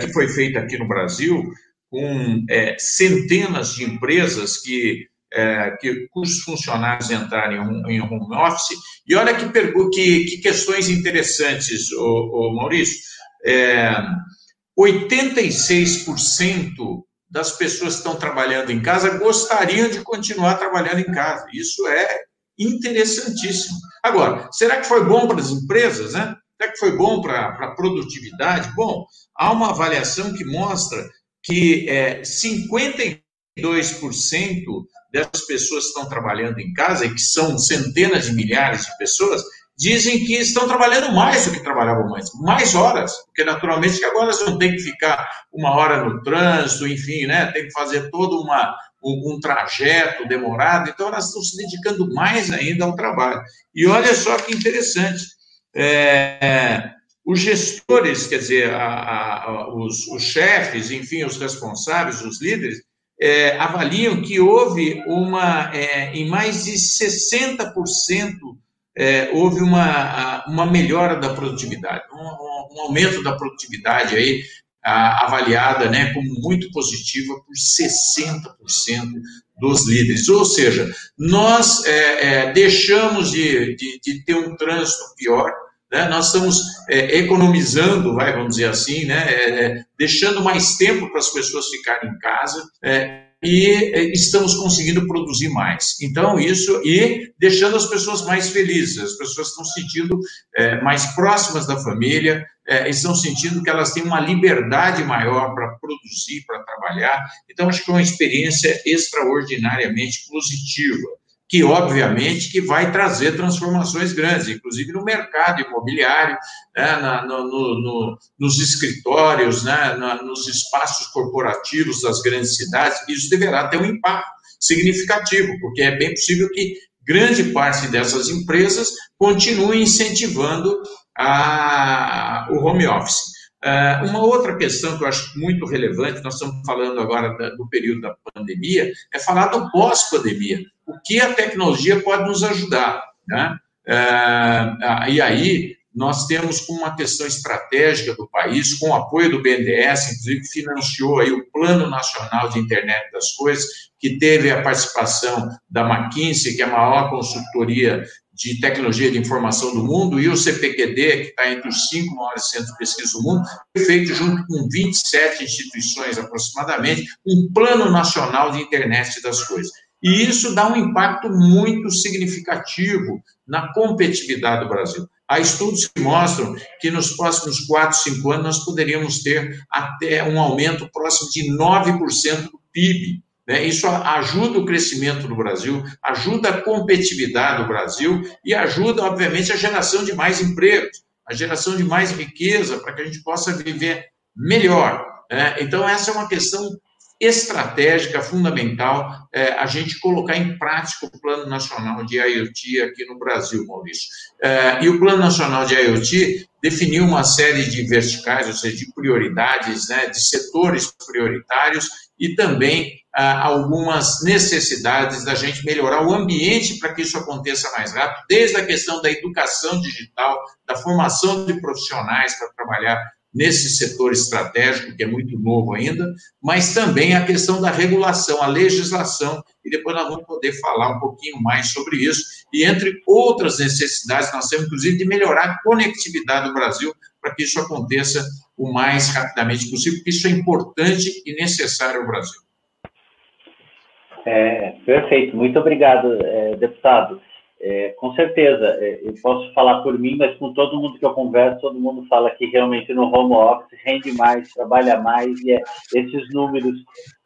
que foi feita aqui no Brasil, com é, centenas de empresas que, é, que cujos funcionários entrarem em home office. E olha que, que, que questões interessantes, o, Maurício. É, 86% das pessoas que estão trabalhando em casa gostariam de continuar trabalhando em casa. Isso é interessantíssimo. Agora, será que foi bom para as empresas, né? Será que foi bom para a produtividade? Bom, há uma avaliação que mostra que é, 52% dessas pessoas que estão trabalhando em casa, e que são centenas de milhares de pessoas, dizem que estão trabalhando mais do que trabalhavam antes, mais horas, porque naturalmente que agora elas vão ter que ficar uma hora no trânsito, enfim, né, tem que fazer todo uma, um, um, trajeto demorado, então elas estão se dedicando mais ainda ao trabalho. E olha só que interessante, é, os gestores, quer dizer, a, a, os, os, chefes, enfim, os responsáveis, os líderes, é, avaliam que houve uma, é, em mais de 60%, é, houve uma, uma melhora da produtividade, um, um aumento da produtividade aí, a, avaliada né, como muito positiva por 60% dos líderes. Ou seja, nós é, é, deixamos de, de, de ter um trânsito pior, né? Nós estamos é, economizando, vai, vamos dizer assim, né? É, é deixando mais tempo para as pessoas ficarem em casa é, e é, estamos conseguindo produzir mais. Então, isso, e deixando as pessoas mais felizes, as pessoas estão sentindo é, mais próximas da família, estão sentindo que elas têm uma liberdade maior para produzir, para trabalhar. Então, acho que é uma experiência extraordinariamente positiva que obviamente que vai trazer transformações grandes, inclusive no mercado imobiliário, né, na, no, no, nos escritórios, né, na, nos espaços corporativos das grandes cidades, isso deverá ter um impacto significativo, porque é bem possível que grande parte dessas empresas continue incentivando a, o home office. Uh, uma outra questão que eu acho muito relevante, nós estamos falando agora do período da pandemia, é falar do pós-pandemia. Que a tecnologia pode nos ajudar? Né? Uh, e aí, nós temos como uma questão estratégica do país, com o apoio do BNDES, inclusive financiou aí o Plano Nacional de Internet das Coisas, que teve a participação da McKinsey, que é a maior consultoria de tecnologia de informação do mundo, e o CPQD, que está entre os cinco maiores centros de pesquisa do mundo, feito junto com 27 instituições aproximadamente, um plano nacional de internet das coisas. E isso dá um impacto muito significativo na competitividade do Brasil. Há estudos que mostram que nos próximos 4, 5 anos nós poderíamos ter até um aumento próximo de 9% do PIB né? Isso ajuda o crescimento do Brasil, ajuda a competitividade do Brasil e ajuda, obviamente, a geração de mais empregos, a geração de mais riqueza para que a gente possa viver melhor. Né? Então, essa é uma questão estratégica, fundamental, é, a gente colocar em prática o Plano Nacional de IoT aqui no Brasil, Maurício. É, e o Plano Nacional de IoT definiu uma série de verticais, ou seja, de prioridades, né, de setores prioritários e também ah, algumas necessidades da gente melhorar o ambiente para que isso aconteça mais rápido, desde a questão da educação digital, da formação de profissionais para trabalhar nesse setor estratégico, que é muito novo ainda, mas também a questão da regulação, a legislação, e depois nós vamos poder falar um pouquinho mais sobre isso, e entre outras necessidades, nós temos, inclusive, de melhorar a conectividade do Brasil para que isso aconteça o mais rapidamente possível, porque isso é importante e necessário ao Brasil. É, perfeito, muito obrigado, é, deputado. É, com certeza, é, eu posso falar por mim, mas com todo mundo que eu converso, todo mundo fala que realmente no home office rende mais, trabalha mais, e é, esses números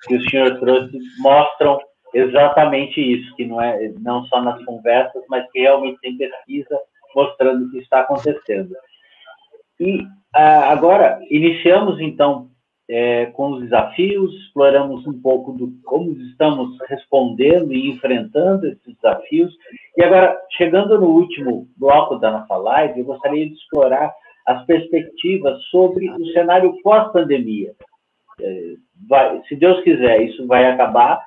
que o senhor trouxe mostram exatamente isso, que não é não só nas conversas, mas que realmente tem pesquisa mostrando que está acontecendo. E ah, agora iniciamos então é, com os desafios, exploramos um pouco do como estamos respondendo e enfrentando esses desafios. E agora, chegando no último bloco da nossa live, eu gostaria de explorar as perspectivas sobre o cenário pós-pandemia. É, se Deus quiser, isso vai acabar.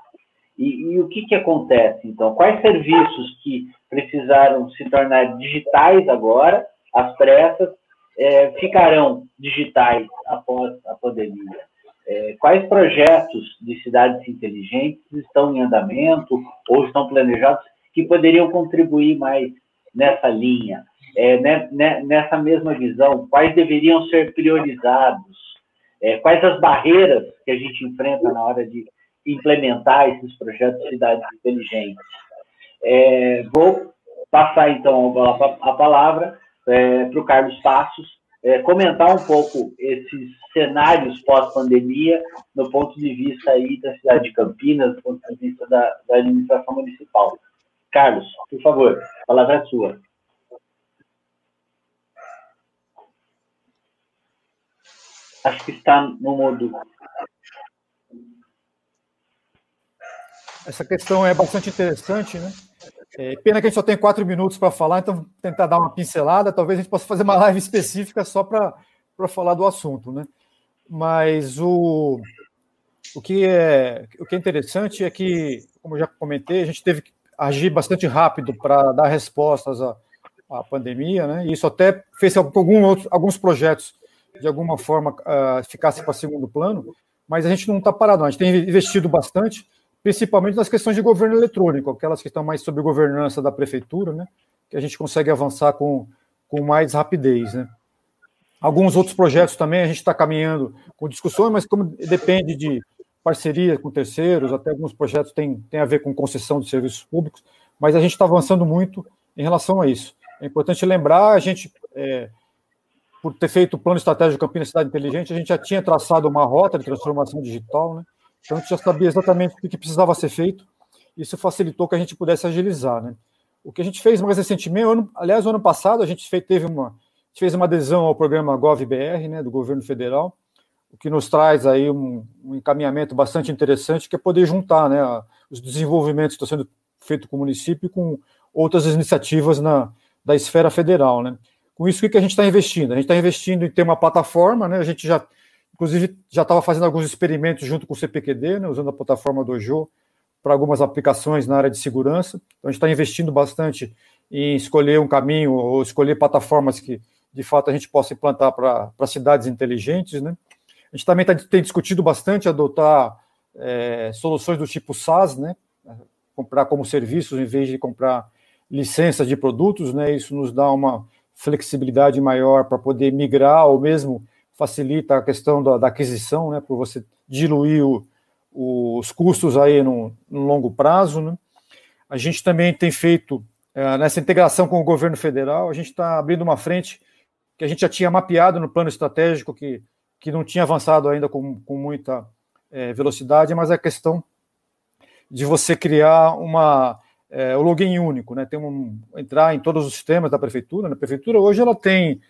E, e o que, que acontece, então? Quais serviços que precisaram se tornar digitais agora, às pressas, é, ficarão digitais após a pandemia? É, quais projetos de cidades inteligentes estão em andamento ou estão planejados que poderiam contribuir mais nessa linha? É, né, né, nessa mesma visão, quais deveriam ser priorizados? É, quais as barreiras que a gente enfrenta na hora de implementar esses projetos de cidades inteligentes? É, vou passar, então, a, palavra é, para o Carlos Passos, é, comentar um pouco esses cenários pós-pandemia no ponto de vista aí da cidade de Campinas, do ponto de vista da, da administração municipal. Carlos, por favor, a palavra é sua. Acho que está no modo. Essa questão é bastante interessante, né? É, pena que a gente só tem quatro minutos para falar, então tentar dar uma pincelada. Talvez a gente possa fazer uma live específica só para falar do assunto, né? Mas o, o, que é, o que é interessante é que, como eu já comentei, a gente teve que agir bastante rápido para dar respostas à, à, pandemia, né? E isso até fez algum outro, alguns projetos de alguma forma uh, ficassem para segundo plano, mas a gente não está parado, não. a gente tem investido bastante principalmente nas questões de governo eletrônico, aquelas que estão mais sob governança da prefeitura, né, que a gente consegue avançar com, com mais rapidez. Né. Alguns outros projetos também a gente está caminhando com discussões, mas como depende de parceria com terceiros, até alguns projetos têm, têm a ver com concessão de serviços públicos, mas a gente está avançando muito em relação a isso. É importante lembrar, a gente, é, por ter feito o Plano Estratégico Campinas Cidade Inteligente, a gente já tinha traçado uma rota de transformação digital, né? Então a gente já sabia exatamente o que precisava ser feito. Isso facilitou que a gente pudesse agilizar, né? O que a gente fez mais recentemente, ano, aliás, no ano passado a gente fez, teve uma, fez uma adesão ao programa GovBR, né, do governo federal, o que nos traz aí um, um encaminhamento bastante interessante, que é poder juntar, né, os desenvolvimentos que estão sendo feitos com o município com outras iniciativas na, da esfera federal, né. Com isso, o que a gente está investindo? A gente está investindo em ter uma plataforma, né, a gente já Inclusive, já estava fazendo alguns experimentos junto com o CPQD, né, usando a plataforma do Dojo para algumas aplicações na área de segurança. Então, a gente está investindo bastante em escolher um caminho ou escolher plataformas que, de fato, a gente possa implantar para cidades inteligentes. Né? A gente também tá, tem discutido bastante adotar é, soluções do tipo SaaS, né? comprar como serviços em vez de comprar licenças de produtos. Né? Isso nos dá uma flexibilidade maior para poder migrar ou mesmo facilita a questão da, da aquisição, né, por você diluir o, os custos aí no, no, longo prazo. Né. A gente também tem feito, é, nessa integração com o governo federal, a gente está abrindo uma frente que a gente já tinha mapeado no plano estratégico, que, que não tinha avançado ainda com, com muita é, velocidade, mas é a questão de você criar uma, é, o login único, né? Tem um, entrar em todos os sistemas da prefeitura. A prefeitura hoje ela tem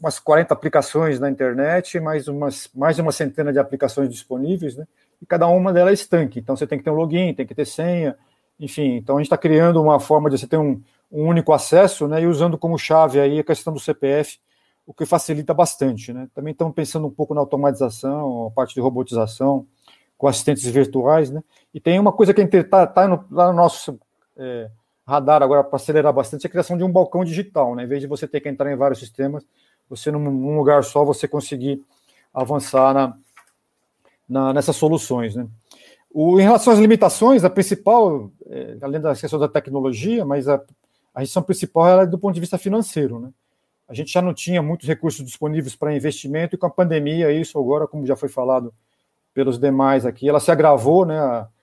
umas 40 aplicações na internet, mais, umas, mais de uma centena de aplicações disponíveis, né? E cada uma delas é estanque. Então você tem que ter um login, tem que ter senha, enfim. Então a gente está criando uma forma de você ter um, um, único acesso, né? E usando como chave aí a questão do CPF, o que facilita bastante, né? Também estamos pensando um pouco na automatização, a parte de robotização, com assistentes virtuais, né? E tem uma coisa que está tá no, tá no nosso é, radar agora para acelerar bastante a criação de um balcão digital, né? Em vez de você ter que entrar em vários sistemas, você num, num lugar só você conseguir avançar na, na, nessas soluções. Né? O, em relação às limitações, a principal, é, além da questão da tecnologia, mas a, a restrição principal é do ponto de vista financeiro. Né? A gente já não tinha muitos recursos disponíveis para investimento, e com a pandemia, isso agora, como já foi falado pelos demais aqui, ela se agravou, né?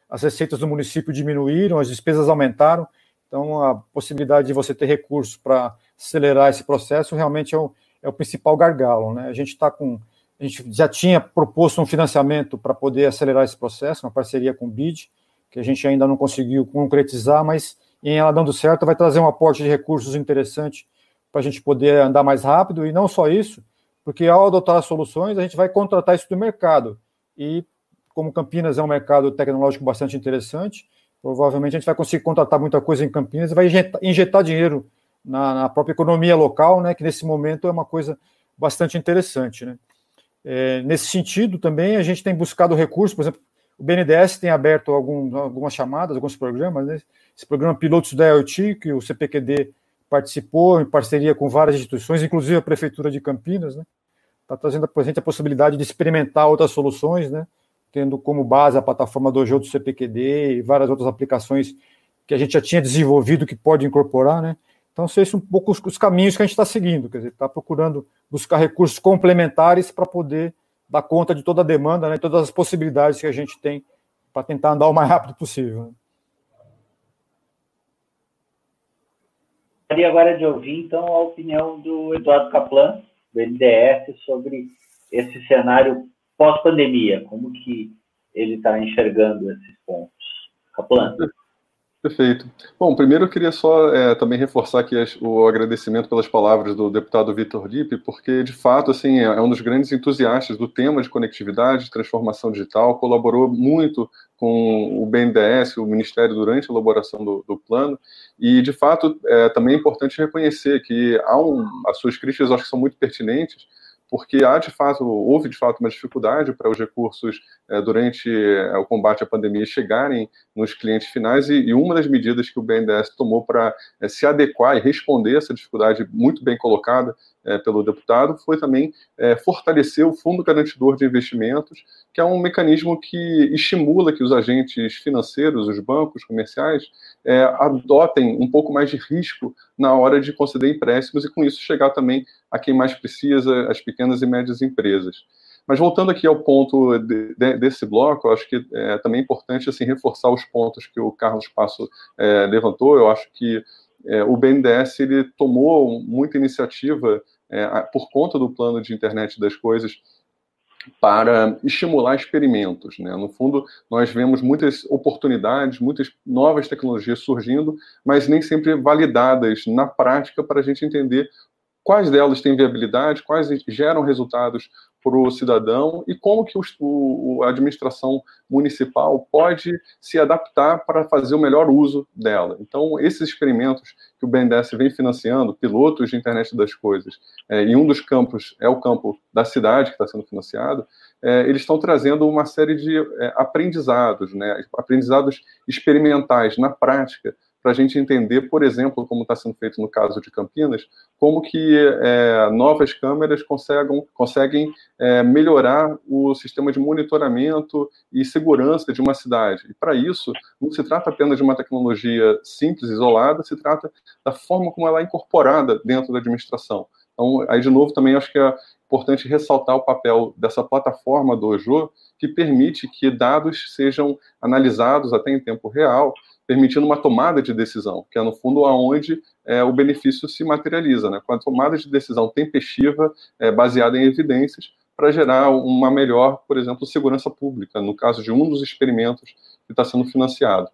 as receitas do município diminuíram, as despesas aumentaram, então a possibilidade de você ter recursos para acelerar esse processo realmente é o, é o principal gargalo. Né? A gente está com a gente já tinha proposto um financiamento para poder acelerar esse processo, uma parceria com o BID, que a gente ainda não conseguiu concretizar, mas em ela dando certo vai trazer um aporte de recursos interessante para a gente poder andar mais rápido, e não só isso, porque ao adotar as soluções, a gente vai contratar isso do mercado. E como Campinas é um mercado tecnológico bastante interessante, provavelmente a gente vai conseguir contratar muita coisa em Campinas e vai injetar, injetar dinheiro na, na, própria economia local, né, que nesse momento é uma coisa bastante interessante. Né. É, nesse sentido, também, a gente tem buscado recursos, por exemplo, o BNDES tem aberto algum, algumas chamadas, alguns programas, né? esse programa Pilotos da IoT, que o CPQD participou em parceria com várias instituições, inclusive a Prefeitura de Campinas, né? está trazendo para a gente a possibilidade de experimentar outras soluções, né? Tendo como base a plataforma Dojo do CPQD e várias outras aplicações que a gente já tinha desenvolvido que pode incorporar, né? Então, são esses um pouco os, os caminhos que a gente está seguindo, quer dizer, está procurando buscar recursos complementares para poder dar conta de toda a demanda, né, todas as possibilidades que a gente tem para tentar andar o mais rápido possível. Né. Gostaria agora de ouvir, então, a opinião do Eduardo Kaplan, do NDS, sobre esse cenário pós-pandemia, como que ele está enxergando esses pontos. Kaplan. Perfeito. Bom, primeiro eu queria só é, também reforçar aqui o agradecimento pelas palavras do deputado Vitor Dipp, porque de fato assim é, é um dos grandes entusiastas do tema de conectividade, transformação digital, colaborou muito com o BNDES, o Ministério durante a elaboração do, do plano, e de fato é, também é importante reconhecer que há um, as suas críticas acho que são muito pertinentes, porque há de fato, houve de fato uma dificuldade para os recursos é, durante é, o combate à pandemia chegarem nos clientes finais, e, e, uma das medidas que o BNDES tomou para é, se adequar e responder a essa dificuldade muito bem colocada é, pelo deputado foi também é, fortalecer o Fundo Garantidor de Investimentos, que é um mecanismo que estimula que os agentes financeiros, os bancos comerciais, é, adotem um pouco mais de risco na hora de conceder empréstimos e, com isso, chegar também a quem mais precisa, as pequenas e médias empresas. Mas voltando aqui ao ponto de, de, desse bloco, eu acho que é também importante assim, reforçar os pontos que o Carlos Passo é, levantou. Eu acho que é, o BNDES ele tomou muita iniciativa é, por conta do plano de internet das coisas para estimular experimentos. Né? No fundo, nós vemos muitas oportunidades, muitas novas tecnologias surgindo, mas nem sempre validadas na prática para a gente entender quais delas têm viabilidade, quais geram resultados para o cidadão e como que o, a administração municipal pode se adaptar para fazer o melhor uso dela. Então, esses experimentos que o BNDES vem financiando, pilotos de internet das coisas, é, e um dos campos é o campo da cidade que está sendo financiado, é, eles estão trazendo uma série de é, aprendizados, né, aprendizados experimentais na prática para a gente entender, por exemplo, como está sendo feito no caso de Campinas, como que é, novas câmeras conseguem, conseguem é, melhorar o sistema de monitoramento e segurança de uma cidade. E para isso, não se trata apenas de uma tecnologia simples, isolada, se trata da forma como ela é incorporada dentro da administração. Então, aí de novo, também acho que é importante ressaltar o papel dessa plataforma do OJO, que permite que dados sejam analisados até em tempo real permitindo uma tomada de decisão, que é no fundo aonde é, o benefício se materializa, né? com a tomada de decisão tempestiva, é, baseada em evidências, para gerar uma melhor, por exemplo, segurança pública, no caso de um dos experimentos que está sendo financiado.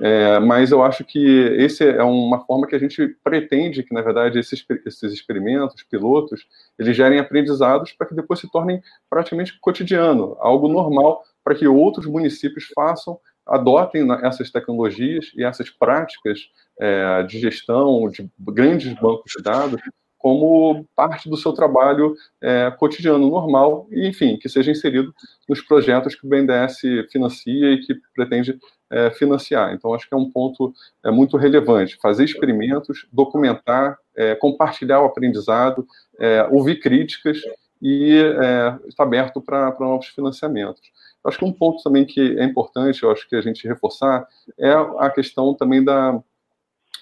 É, mas eu acho que esse é uma forma que a gente pretende que, na verdade, esses, esses experimentos, pilotos, eles gerem aprendizados para que depois se tornem praticamente cotidiano, algo normal para que outros municípios façam adotem essas tecnologias e essas práticas é, de gestão de grandes bancos de dados como parte do seu trabalho é, cotidiano normal e, enfim, que seja inserido nos projetos que o BNDES financia e que pretende é, financiar. Então, acho que é um ponto é, muito relevante, fazer experimentos, documentar, é, compartilhar o aprendizado, é, ouvir críticas e é, estar aberto para novos financiamentos. Acho que um ponto também que é importante, eu acho que a gente reforçar, é a questão também da,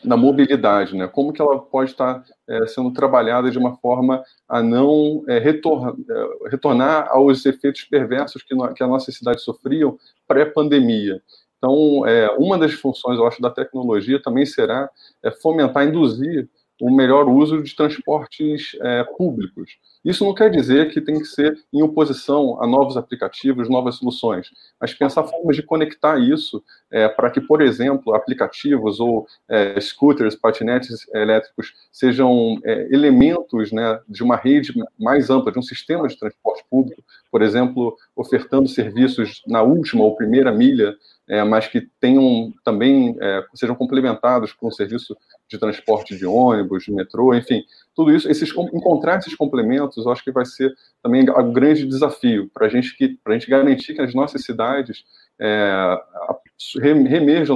da mobilidade, né? Como que ela pode estar é, sendo trabalhada de uma forma a não é, retor é, retornar aos efeitos perversos que, que a nossa cidade sofriam pré-pandemia. Então, é, uma das funções, eu acho, da tecnologia também será é, fomentar, induzir o melhor uso de transportes é, públicos. Isso não quer dizer que tem que ser em oposição a novos aplicativos, novas soluções, mas pensar formas de conectar isso é, para que, por exemplo, aplicativos ou é, scooters, patinetes elétricos sejam é, elementos né, de uma rede mais ampla, de um sistema de transporte público, por exemplo, ofertando serviços na última ou primeira milha é, mas que tenham também é, sejam complementados com um serviço de transporte de ônibus, de metrô, enfim, tudo isso, esses, encontrar esses complementos, eu acho que vai ser também um grande desafio para a gente que a gente garantir que as nossas cidades é,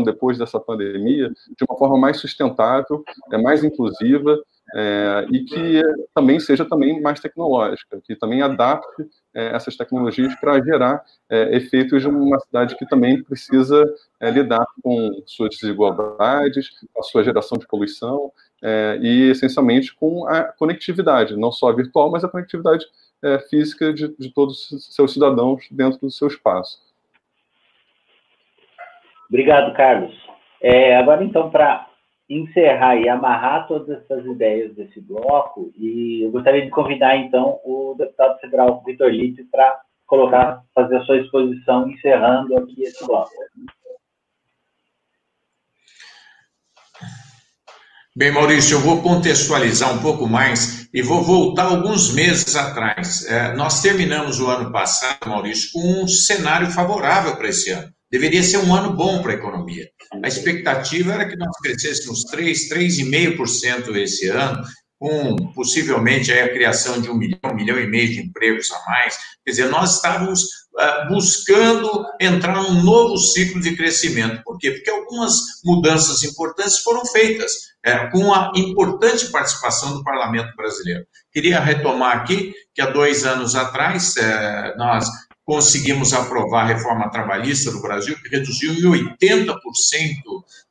depois dessa pandemia de uma forma mais sustentável, é, mais inclusiva é, e que também seja também mais tecnológica, que também adapte é, essas tecnologias para gerar é, efeitos de uma cidade que também precisa é, lidar com suas desigualdades, a sua geração de poluição é, e, essencialmente, com a conectividade, não só virtual, mas a conectividade é, física de, de todos os seus cidadãos dentro do seu espaço. Obrigado, Carlos. É, agora, então, para encerrar e amarrar todas essas ideias desse bloco, e eu gostaria de convidar, então, o deputado federal Vitor Lippe para colocar, fazer a sua exposição, encerrando aqui esse bloco. Bem, Maurício, eu vou contextualizar um pouco mais e vou voltar alguns meses atrás. É, nós terminamos o ano passado, Maurício, com um cenário favorável para esse ano. Deveria ser um ano bom para a economia. A expectativa era que nós crescêssemos 3, 3,5% esse ano, com possivelmente a criação de um milhão, um milhão e meio de empregos a mais. Quer dizer, nós estávamos uh, buscando entrar num novo ciclo de crescimento. Por quê? Porque algumas mudanças importantes foram feitas, é, com a importante participação do parlamento brasileiro. Queria retomar aqui que há dois anos atrás é, nós conseguimos aprovar a reforma trabalhista no Brasil, que reduziu em 80%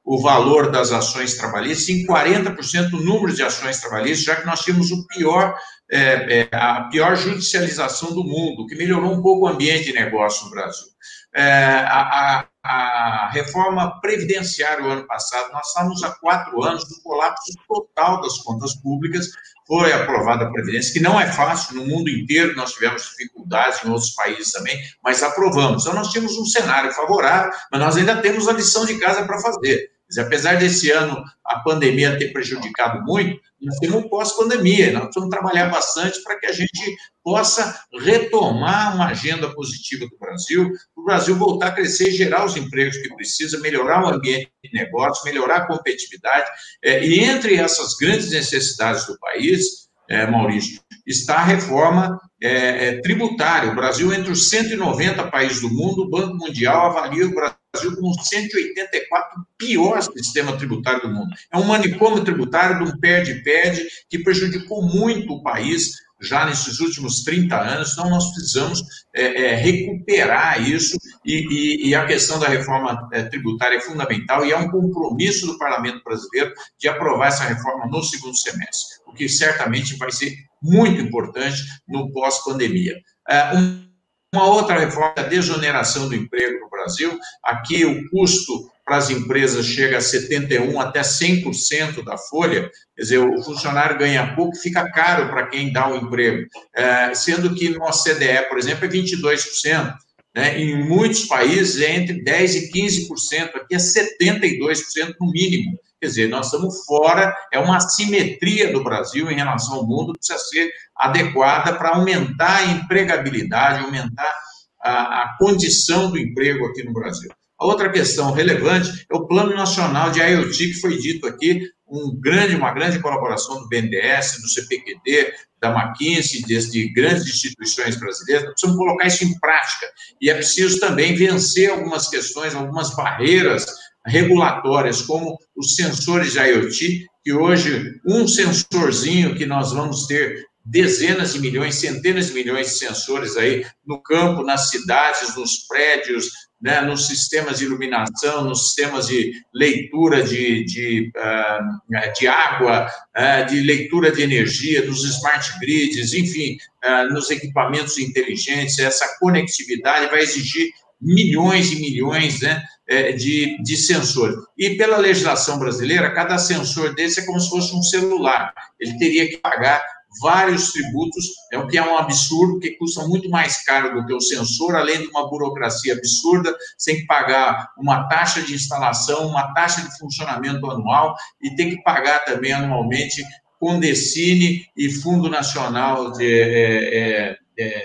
o valor das ações trabalhistas, em 40% o número de ações trabalhistas, já que nós tínhamos o pior, é, é, a pior judicialização do mundo, que melhorou um pouco o ambiente de negócio no Brasil. É, a, a, a, reforma previdenciária o ano passado, nós estávamos há quatro anos do colapso total das contas públicas, foi aprovada a Previdência, que não é fácil, no mundo inteiro nós tivemos dificuldades, em outros países também, mas aprovamos. Então, nós tínhamos um cenário favorável, mas nós ainda temos a lição de casa para fazer. Dizer, apesar desse ano a pandemia ter prejudicado muito, nós temos um pós-pandemia, nós precisamos trabalhar bastante para que a gente possa retomar uma agenda positiva do Brasil, o Brasil voltar a crescer, gerar os empregos que precisa, melhorar o ambiente de negócio, melhorar a competitividade. É, e entre essas grandes necessidades do país, é, Maurício, está a reforma é, é tributária. O Brasil, entre os 190 países do mundo, o Banco Mundial avalia o Brasil Brasil com 184 pior sistema tributário do mundo. É um manicômio tributário de um perde-perde que prejudicou muito o país já nesses últimos 30 anos, então nós precisamos é, é, recuperar isso e, e, e, a questão da reforma é, tributária é fundamental e é um compromisso do parlamento brasileiro de aprovar essa reforma no segundo semestre, o que certamente vai ser muito importante no pós-pandemia. É, um uma outra reforma é a desoneração do emprego no Brasil. Aqui o custo para as empresas chega a 71% até 100% da folha, quer dizer, o funcionário ganha pouco fica caro para quem dá o emprego, é, sendo que no OCDE, por exemplo, é 22%. Né? Em muitos países é entre 10% e 15%, aqui é 72% no mínimo. Quer dizer, nós estamos fora, é uma assimetria do Brasil em relação ao mundo, precisa ser adequada para aumentar a empregabilidade, aumentar a, a, condição do emprego aqui no Brasil. A outra questão relevante é o Plano Nacional de IoT, que foi dito aqui, um grande, uma grande colaboração do BNDES, do CPQD, da McKinsey, de, de grandes instituições brasileiras, precisamos colocar isso em prática. E é preciso também vencer algumas questões, algumas barreiras regulatórias, como os sensores de IoT, que hoje um sensorzinho que nós vamos ter dezenas de milhões, centenas de milhões de sensores aí no campo, nas cidades, nos prédios, né, nos sistemas de iluminação, nos sistemas de leitura de, de, uh, de água, uh, de leitura de energia, dos smart grids, enfim, uh, nos equipamentos inteligentes, essa conectividade vai exigir milhões e milhões né, eh, de, de sensores. E pela legislação brasileira, cada sensor desse é como se fosse um celular. Ele teria que pagar vários tributos, é o que é um absurdo, que custa muito mais caro do que o sensor, além de uma burocracia absurda, sem pagar uma taxa de instalação, uma taxa de funcionamento anual e tem que pagar também anualmente Condecine e Fundo Nacional de, é, é,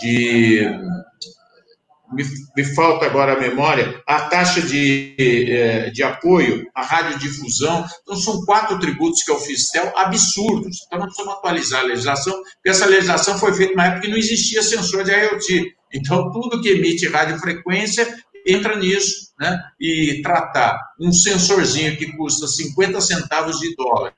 de me, me, falta agora a memória, a taxa de, eh, de apoio, a radiodifusão. Então, são quatro tributos que eu fiz, absurdos. Então, nós precisamos atualizar a legislação, porque essa legislação foi feita na época que não existia sensor de IoT. Então, tudo que emite radiofrequência entra nisso, né? E tratar um sensorzinho que custa 50 centavos de dólar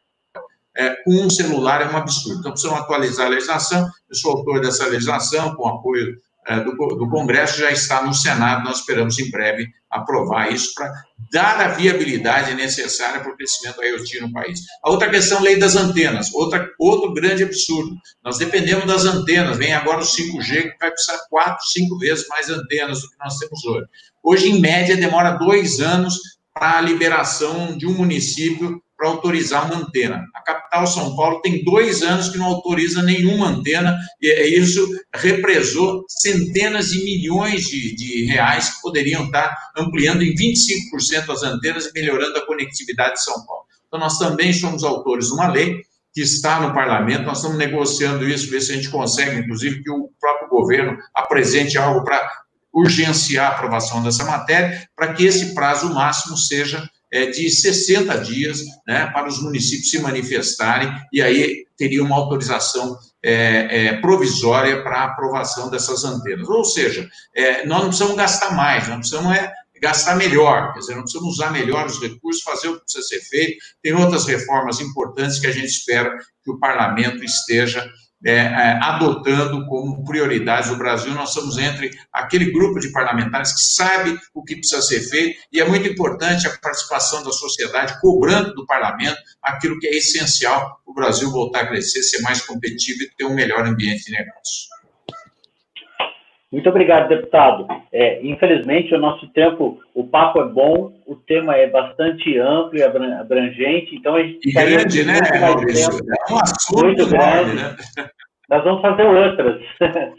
é, com um celular é um absurdo. Então, precisamos atualizar a legislação. Eu sou autor dessa legislação, com apoio do, do, Congresso já está no Senado, nós esperamos em breve aprovar isso para dar a viabilidade necessária para o crescimento da IoT no país. A outra questão, lei das antenas, outra, outro grande absurdo. Nós dependemos das antenas, vem agora o 5G, que vai precisar quatro, cinco vezes mais antenas do que nós temos hoje. Hoje, em média, demora dois anos para a liberação de um município para autorizar uma antena. A capital São Paulo tem dois anos que não autoriza nenhuma antena, e isso represou centenas de milhões de, de reais que poderiam estar ampliando em 25% as antenas e melhorando a conectividade de São Paulo. Então, nós também somos autores de uma lei que está no parlamento, nós estamos negociando isso, ver se a gente consegue, inclusive, que o próprio governo apresente algo para urgenciar a aprovação dessa matéria, para que esse prazo máximo seja é, de 60 dias né, para os municípios se manifestarem, e aí teria uma autorização é, é, provisória para aprovação dessas antenas. Ou seja, é, nós não precisamos gastar mais, nós precisamos é, gastar melhor, quer dizer, nós precisamos usar melhor os recursos, fazer o que precisa ser feito. Tem outras reformas importantes que a gente espera que o parlamento esteja é, é, adotando como prioridades o Brasil. Nós somos entre aquele grupo de parlamentares que sabe o que precisa ser feito e é muito importante a participação da sociedade cobrando do parlamento aquilo que é essencial para o Brasil voltar a crescer, ser mais competitivo e ter um melhor ambiente de negócio. Muito obrigado, deputado. É, infelizmente, o nosso tempo, o papo é bom, o tema é bastante amplo e abrangente, então a gente... E grande, né, Maurício? É um assunto muito grande, né? Nós vamos fazer outras. <laughs>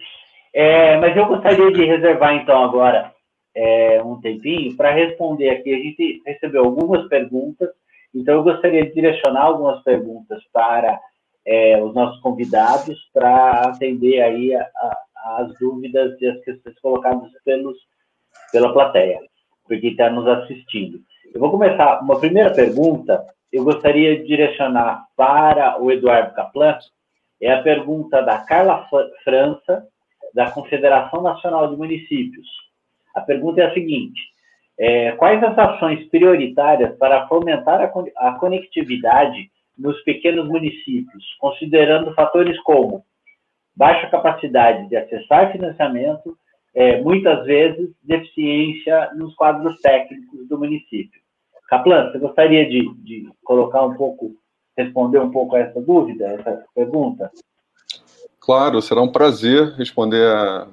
é, mas eu gostaria de reservar, então, agora é, um tempinho para responder aqui. A gente recebeu algumas perguntas, então eu gostaria de direcionar algumas perguntas para é, os nossos convidados para atender aí a, a as dúvidas e as questões colocadas pelos, pela plateia, porque está nos assistindo. Eu vou começar. Uma primeira pergunta, eu gostaria de direcionar para o Eduardo Kaplan, é a pergunta da Carla França, da Confederação Nacional de Municípios. A pergunta é a seguinte: é, quais as ações prioritárias para fomentar a, a conectividade nos pequenos municípios, considerando fatores como baixa capacidade de acessar financiamento, é, muitas vezes deficiência nos quadros técnicos do município. Kaplan, você gostaria de, de colocar um pouco, responder um pouco a essa dúvida, essa pergunta? Claro, será um prazer responder a,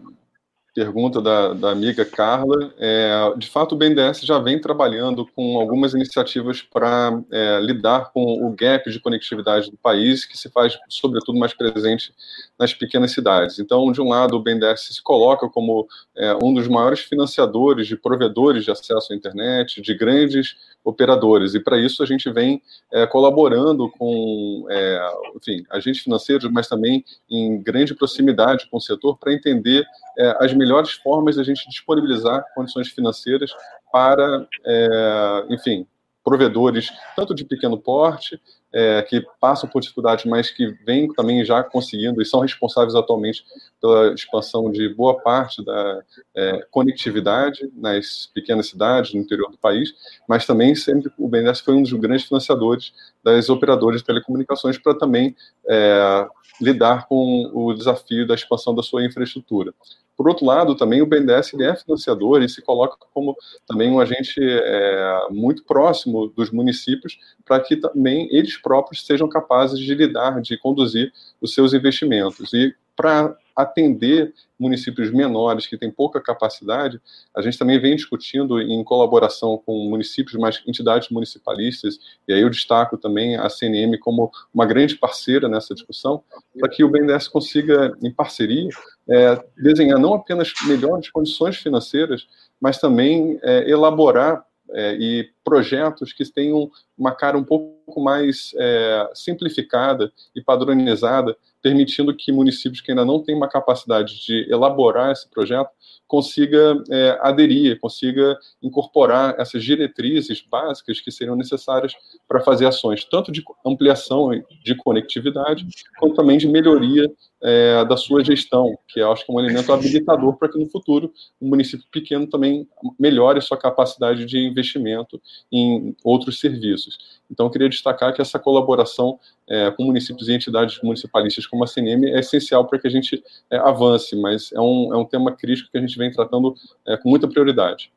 pergunta da, da amiga Carla. É, de fato, o BNDES já vem trabalhando com algumas iniciativas para é, lidar com o gap de conectividade do país, que se faz, sobretudo, mais presente nas pequenas cidades. Então, de um lado, o BNDES se coloca como é, um dos maiores financiadores de provedores de acesso à internet, de grandes operadores, e para isso a gente vem é, colaborando com, é, enfim, agentes financeiros, mas também em grande proximidade com o setor para entender é, as melhores formas de a gente disponibilizar condições financeiras para, é, enfim, provedores, tanto de pequeno porte, é, que passam por dificuldades, mas que vêm também já conseguindo e são responsáveis atualmente pela expansão de boa parte da é, conectividade nas pequenas cidades, no interior do país, mas também sempre o BNDES foi um dos grandes financiadores das operadoras de telecomunicações para também é, lidar com o desafio da expansão da sua infraestrutura. Por outro lado, também o BNDES é financiador e se coloca como também um agente é, muito próximo dos municípios para que também eles próprios sejam capazes de lidar, de conduzir os seus investimentos. E para atender municípios menores que têm pouca capacidade, a gente também vem discutindo em colaboração com municípios, mais entidades municipalistas, e aí eu destaco também a CNM como uma grande parceira nessa discussão, para que o BNDES consiga, em parceria, é, desenhar não apenas melhores condições financeiras, mas também é, elaborar é, e projetos que tenham uma cara um pouco mais é, simplificada e padronizada permitindo que municípios que ainda não têm uma capacidade de elaborar esse projeto consiga é, aderir, consiga incorporar essas diretrizes básicas que seriam necessárias para fazer ações tanto de ampliação de conectividade, quanto também de melhoria é, da sua gestão, que eu acho que é um elemento habilitador para que no futuro um município pequeno também melhore sua capacidade de investimento em outros serviços. Então, eu queria destacar que essa colaboração é, com municípios e entidades municipalistas como a CNM é essencial para que a gente é, avance, mas é um, é um tema crítico que a gente vem tratando é, com muita prioridade.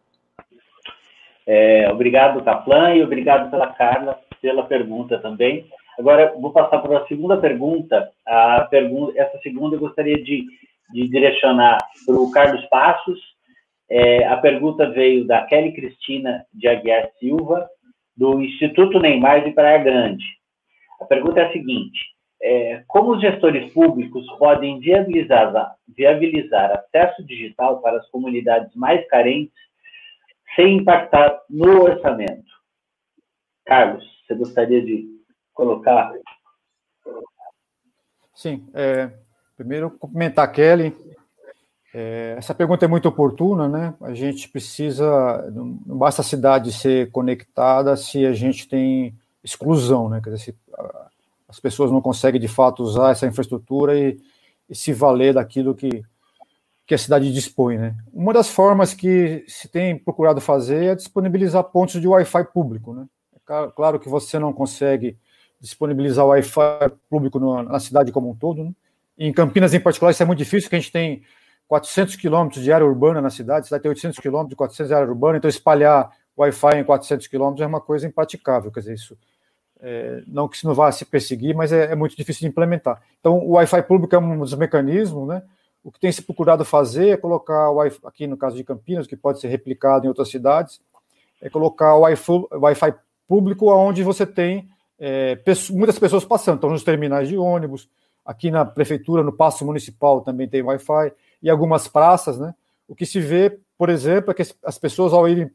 É, obrigado, Kaplan, e obrigado pela Carla pela pergunta também. Agora, vou passar para a segunda pergunta. A pergunta essa segunda eu gostaria de, de direcionar para o Carlos Passos. É, a pergunta veio da Kelly Cristina de Aguiar Silva, do Instituto Neymar de Praia Grande. A pergunta é a seguinte: é, como os gestores públicos podem viabilizar, viabilizar acesso digital para as comunidades mais carentes sem impactar no orçamento? Carlos, você gostaria de colocar? Sim. É, primeiro, cumprimentar a Kelly. É, essa pergunta é muito oportuna, né? A gente precisa, não basta a cidade ser conectada se a gente tem exclusão, né? Quer dizer, se as pessoas não conseguem de fato usar essa infraestrutura e, e se valer daquilo que, que a cidade dispõe, né? Uma das formas que se tem procurado fazer é disponibilizar pontos de Wi-Fi público, né? É claro que você não consegue disponibilizar Wi-Fi público na cidade como um todo, né? Em Campinas, em particular, isso é muito difícil, porque a gente tem 400 quilômetros de área urbana na cidade, a cidade tem 800 quilômetros de 400 de área urbana, então espalhar Wi-Fi em 400 quilômetros é uma coisa impraticável, quer dizer, isso é, não que isso não vá se perseguir, mas é, é, muito difícil de implementar. Então, o Wi-Fi público é um dos mecanismos, né? O que tem se procurado fazer é colocar o Wi-Fi, aqui no caso de Campinas, que pode ser replicado em outras cidades, é colocar o Wi-Fi, público onde você tem é, muitas pessoas passando, então nos terminais de ônibus, aqui na prefeitura, no passo municipal também tem Wi-Fi, e algumas praças, né? O que se vê, por exemplo, é que as pessoas ao irem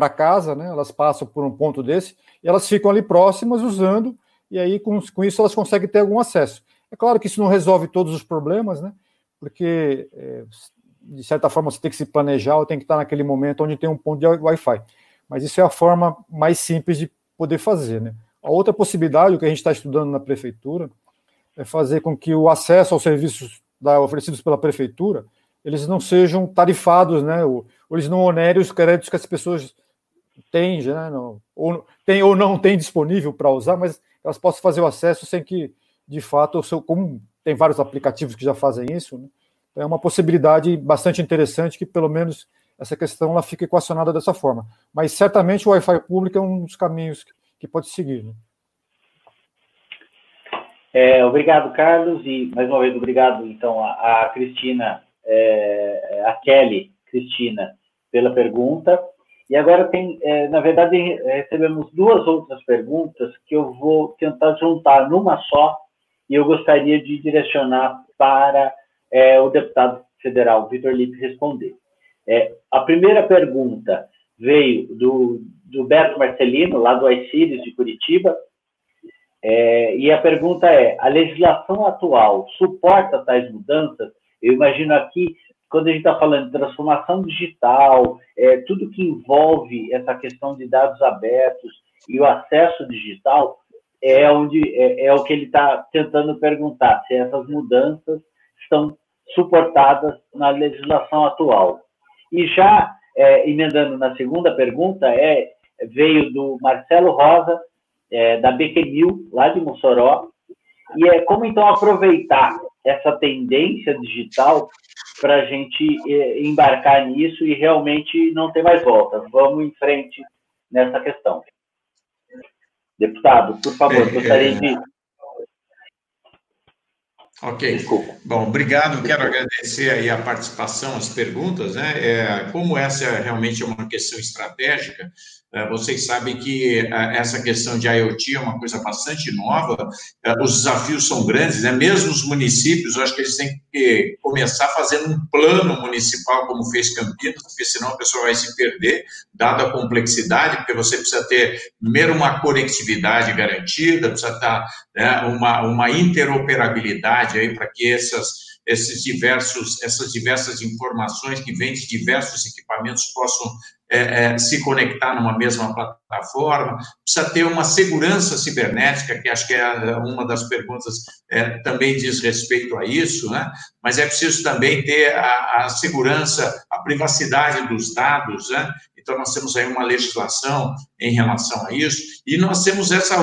para casa, né, elas passam por um ponto desse e elas ficam ali próximas usando, e aí com, com isso elas conseguem ter algum acesso. É claro que isso não resolve todos os problemas, né? Porque é, de certa forma você tem que se planejar ou tem que estar naquele momento onde tem um ponto de Wi-Fi. Mas isso é a forma mais simples de poder fazer, né? A outra possibilidade, o que a gente está estudando na prefeitura, é fazer com que o acesso aos serviços da, oferecidos pela prefeitura eles não sejam tarifados, né? Ou, ou eles não onerem os créditos que as pessoas têm, né? Não, ou, tem, ou não têm disponível para usar, mas elas possam fazer o acesso sem que, de fato, o seu, como tem vários aplicativos que já fazem isso, né? é uma possibilidade bastante interessante que, pelo menos, essa questão ela fica equacionada dessa forma. Mas certamente o Wi-Fi público é um dos caminhos que, que pode seguir. Né? É, obrigado, Carlos, e mais uma vez obrigado, então, a Cristina, é, a Kelly Cristina, pela pergunta. E agora tem, é, na verdade, recebemos duas outras perguntas que eu vou tentar juntar numa só, e eu gostaria de direcionar para é, o deputado federal Vitor Lipe responder. É, a primeira pergunta veio do, do Marcelino, lá do iCírios de Curitiba, é, e a pergunta é: a legislação atual suporta tais mudanças? Eu imagino aqui, quando a gente está falando de transformação digital, é, tudo que envolve essa questão de dados abertos e o acesso digital é onde é, é o que ele está tentando perguntar se essas mudanças estão suportadas na legislação atual. E já é, emendando na segunda pergunta é veio do Marcelo Rosa é, da BQ lá de Mossoró e é como então aproveitar essa tendência digital para a gente é, embarcar nisso e realmente não ter mais volta. Vamos em frente nessa questão. Deputado, por favor, é, gostaria de. Ok. Desculpa. Bom, obrigado. Quero agradecer aí a participação, as perguntas. Né? É, como essa é realmente é uma questão estratégica, é, vocês sabem que é, essa questão de IoT é uma coisa bastante nova, é, os desafios são grandes, né? mesmo os municípios, eu acho que eles têm que começar fazendo um plano municipal, como fez Campinas, porque senão a pessoa vai se perder, dada a complexidade, porque você precisa ter, primeiro, uma conectividade garantida, precisa ter né, uma, uma interoperabilidade aí para que essas esses diversos, essas diversas informações que vêm de diversos equipamentos possam é, é, se conectar numa mesma plataforma, precisa ter uma segurança cibernética, que acho que é uma das perguntas é, também diz respeito a isso, né? mas é preciso também ter a, a segurança, a privacidade dos dados, né? Então, nós temos aí uma legislação em relação a isso, e nós temos essa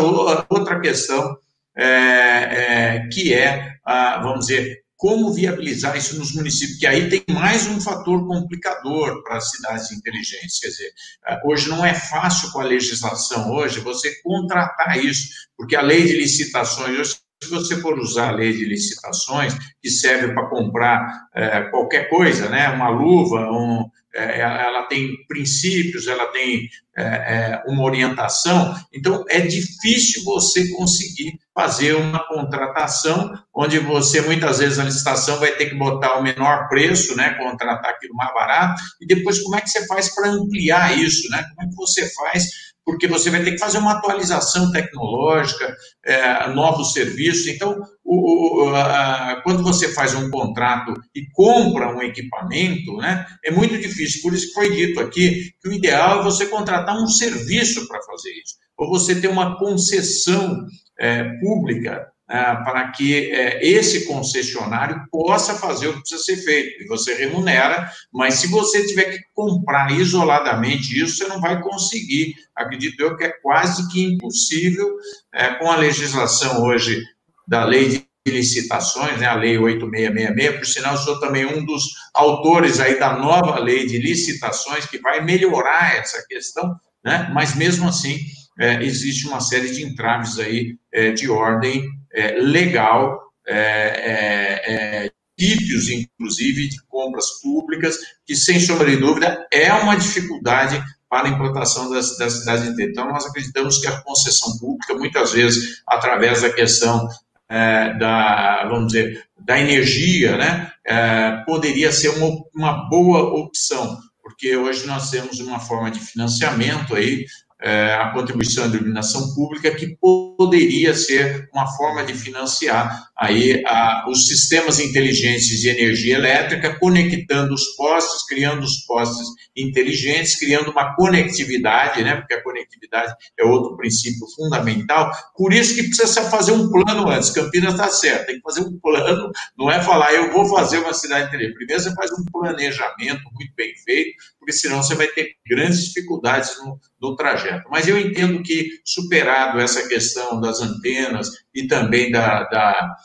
outra questão, é, é, que é, a, vamos dizer, como viabilizar isso nos municípios, que aí tem mais um fator complicador para as cidades inteligentes. Quer dizer, eh, hoje não é fácil com a legislação hoje você contratar isso, porque a lei de licitações, hoje, se você for usar a lei de licitações, que serve para comprar é, qualquer coisa, né, uma luva, um, é, ela tem princípios, ela tem é, uma orientação, então é difícil você conseguir fazer uma contratação onde você, muitas vezes, na licitação vai ter que botar o menor preço, né, contratar aquilo mais barato, e depois como é que você faz para ampliar isso, né, como é que você faz porque você vai ter que fazer uma atualização tecnológica, é, novos serviços. Então, o, o, a, quando você faz um contrato e compra um equipamento, né, é muito difícil. Por isso que foi dito aqui que o ideal é você contratar um serviço para fazer isso, ou você ter uma concessão é, pública para que é, esse concessionário possa fazer o que precisa ser feito. E você remunera, mas se você tiver que comprar isoladamente isso, você não vai conseguir. Acredito eu que é quase que impossível, é, com a legislação hoje da lei de licitações, né, a lei 8666, por sinal, sou também um dos autores aí da nova lei de licitações, que vai melhorar essa questão, né, mas mesmo assim, é, existe uma série de entraves aí é, de ordem é, legal, é, é, é, inclusive, de compras públicas, que, sem sombra de dúvida, é uma dificuldade para a implantação das, das cidades inteiras. Então, nós acreditamos que a concessão pública, muitas vezes, através da questão é, da, vamos dizer, da energia, né, é, poderia ser uma, uma boa opção, porque hoje nós temos uma forma de financiamento aí é, a contribuição de iluminação pública, que poderia ser uma forma de financiar aí a, os sistemas inteligentes de energia elétrica, conectando os postes, criando os postes inteligentes, criando uma conectividade, né, porque a conectividade é outro princípio fundamental. Por isso que precisa fazer um plano antes. Campinas está certo, tem que fazer um plano, não é falar eu vou fazer uma cidade inteligente. Primeiro você faz um planejamento muito bem feito, porque senão você vai ter grandes dificuldades no, no trajeto. Mas eu entendo que, superado essa questão das antenas e também da, da,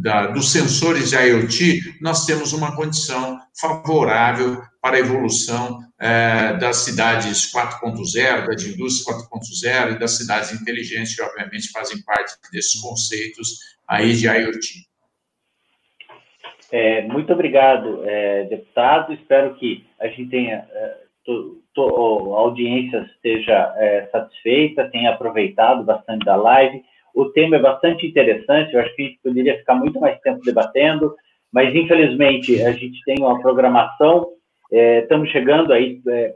da, dos sensores de IoT, nós temos uma condição favorável para a evolução é, das cidades 4.0, da indústria 4.0 e das cidades inteligentes, que obviamente fazem parte desses conceitos aí de IoT. É, muito obrigado, é, deputado. Espero que a gente tenha é, to, to, a audiência esteja é, satisfeita, tenha aproveitado bastante da live. O tema é bastante interessante, eu acho que a gente poderia ficar muito mais tempo debatendo, mas infelizmente a gente tem uma programação, é, estamos chegando aí é,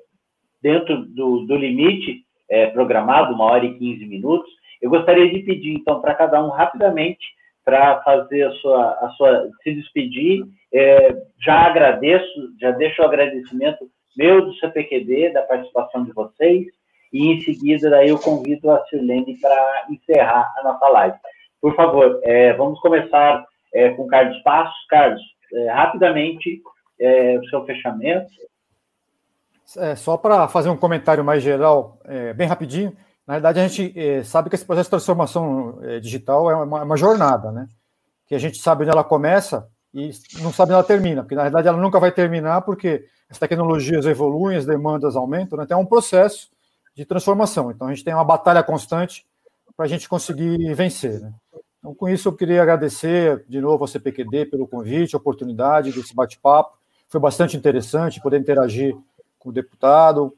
dentro do, do limite programado, uma hora e quinze minutos. Eu gostaria de pedir, então, para cada um rapidamente para fazer a sua, a sua, se despedir. É, já agradeço, já deixo o agradecimento meu do CPQD, da participação de vocês, e em seguida daí eu convido a Silene para encerrar a nossa live. Por favor, é, vamos começar é, com Carlos Passos. Carlos, é, rapidamente, é, o seu fechamento. É, só para fazer um comentário mais geral, bem rapidinho, na verdade a gente é, sabe que esse processo de transformação é, digital é uma, uma, jornada, né? Que a gente sabe onde ela começa e não sabe onde ela termina, porque na verdade ela nunca vai terminar porque as tecnologias evoluem, as demandas aumentam, né? então é um processo de transformação. Então a gente tem uma batalha constante para a gente conseguir vencer. Né? Então, com isso, eu queria agradecer de novo ao CPQD pelo convite, a oportunidade desse bate-papo. Foi bastante interessante poder interagir com o deputado,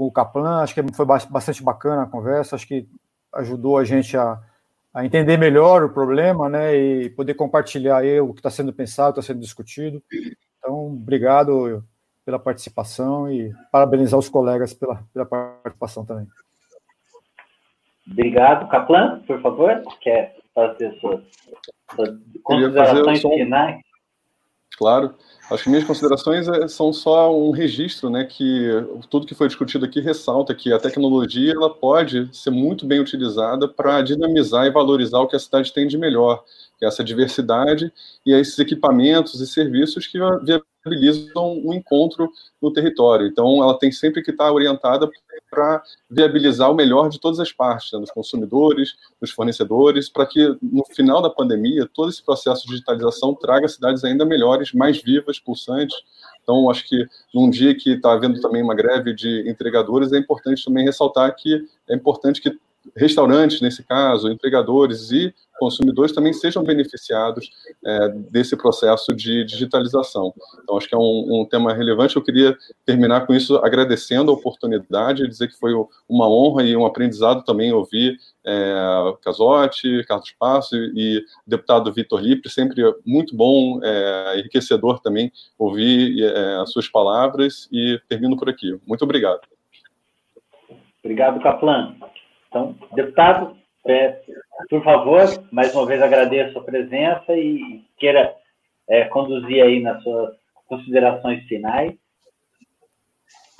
com o Caplan. Acho que foi bastante bacana a conversa. Acho que ajudou a gente a, a entender melhor o problema né, e poder compartilhar aí o que está sendo pensado, está sendo discutido. Então, obrigado pela participação e parabenizar os colegas pela, pela participação também. Obrigado. Caplan, por favor, quer fazer suas, suas considerações finais? Claro. Acho que minhas considerações é, são só um registro, né, que tudo que foi discutido aqui ressalta que a tecnologia ela pode ser muito bem utilizada para dinamizar e valorizar o que a cidade tem de melhor, é essa diversidade e esses equipamentos e serviços que viabilizam um encontro no território. Então, ela tem sempre que estar orientada para viabilizar o melhor de todas as partes, né, dos consumidores, dos fornecedores, para que no final da pandemia todo esse processo de digitalização traga cidades ainda melhores, mais vivas, pulsantes. Então, acho que num dia que está havendo também uma greve de entregadores, é importante também ressaltar que é importante que restaurantes, nesse caso, entregadores e consumidores também sejam beneficiados é, desse processo de digitalização. Então, acho que é um, um, tema relevante. Eu queria terminar com isso agradecendo a oportunidade, dizer que foi uma honra e um aprendizado também ouvir é, Casotti, Carlos Passo e, e deputado Vitor Lipre, sempre muito bom, é, enriquecedor também ouvir é, as suas palavras e termino por aqui. Muito obrigado. Obrigado, Caplan. Então, deputado, é, por favor, mais uma vez agradeço a presença e queira é, conduzir aí nas suas considerações finais.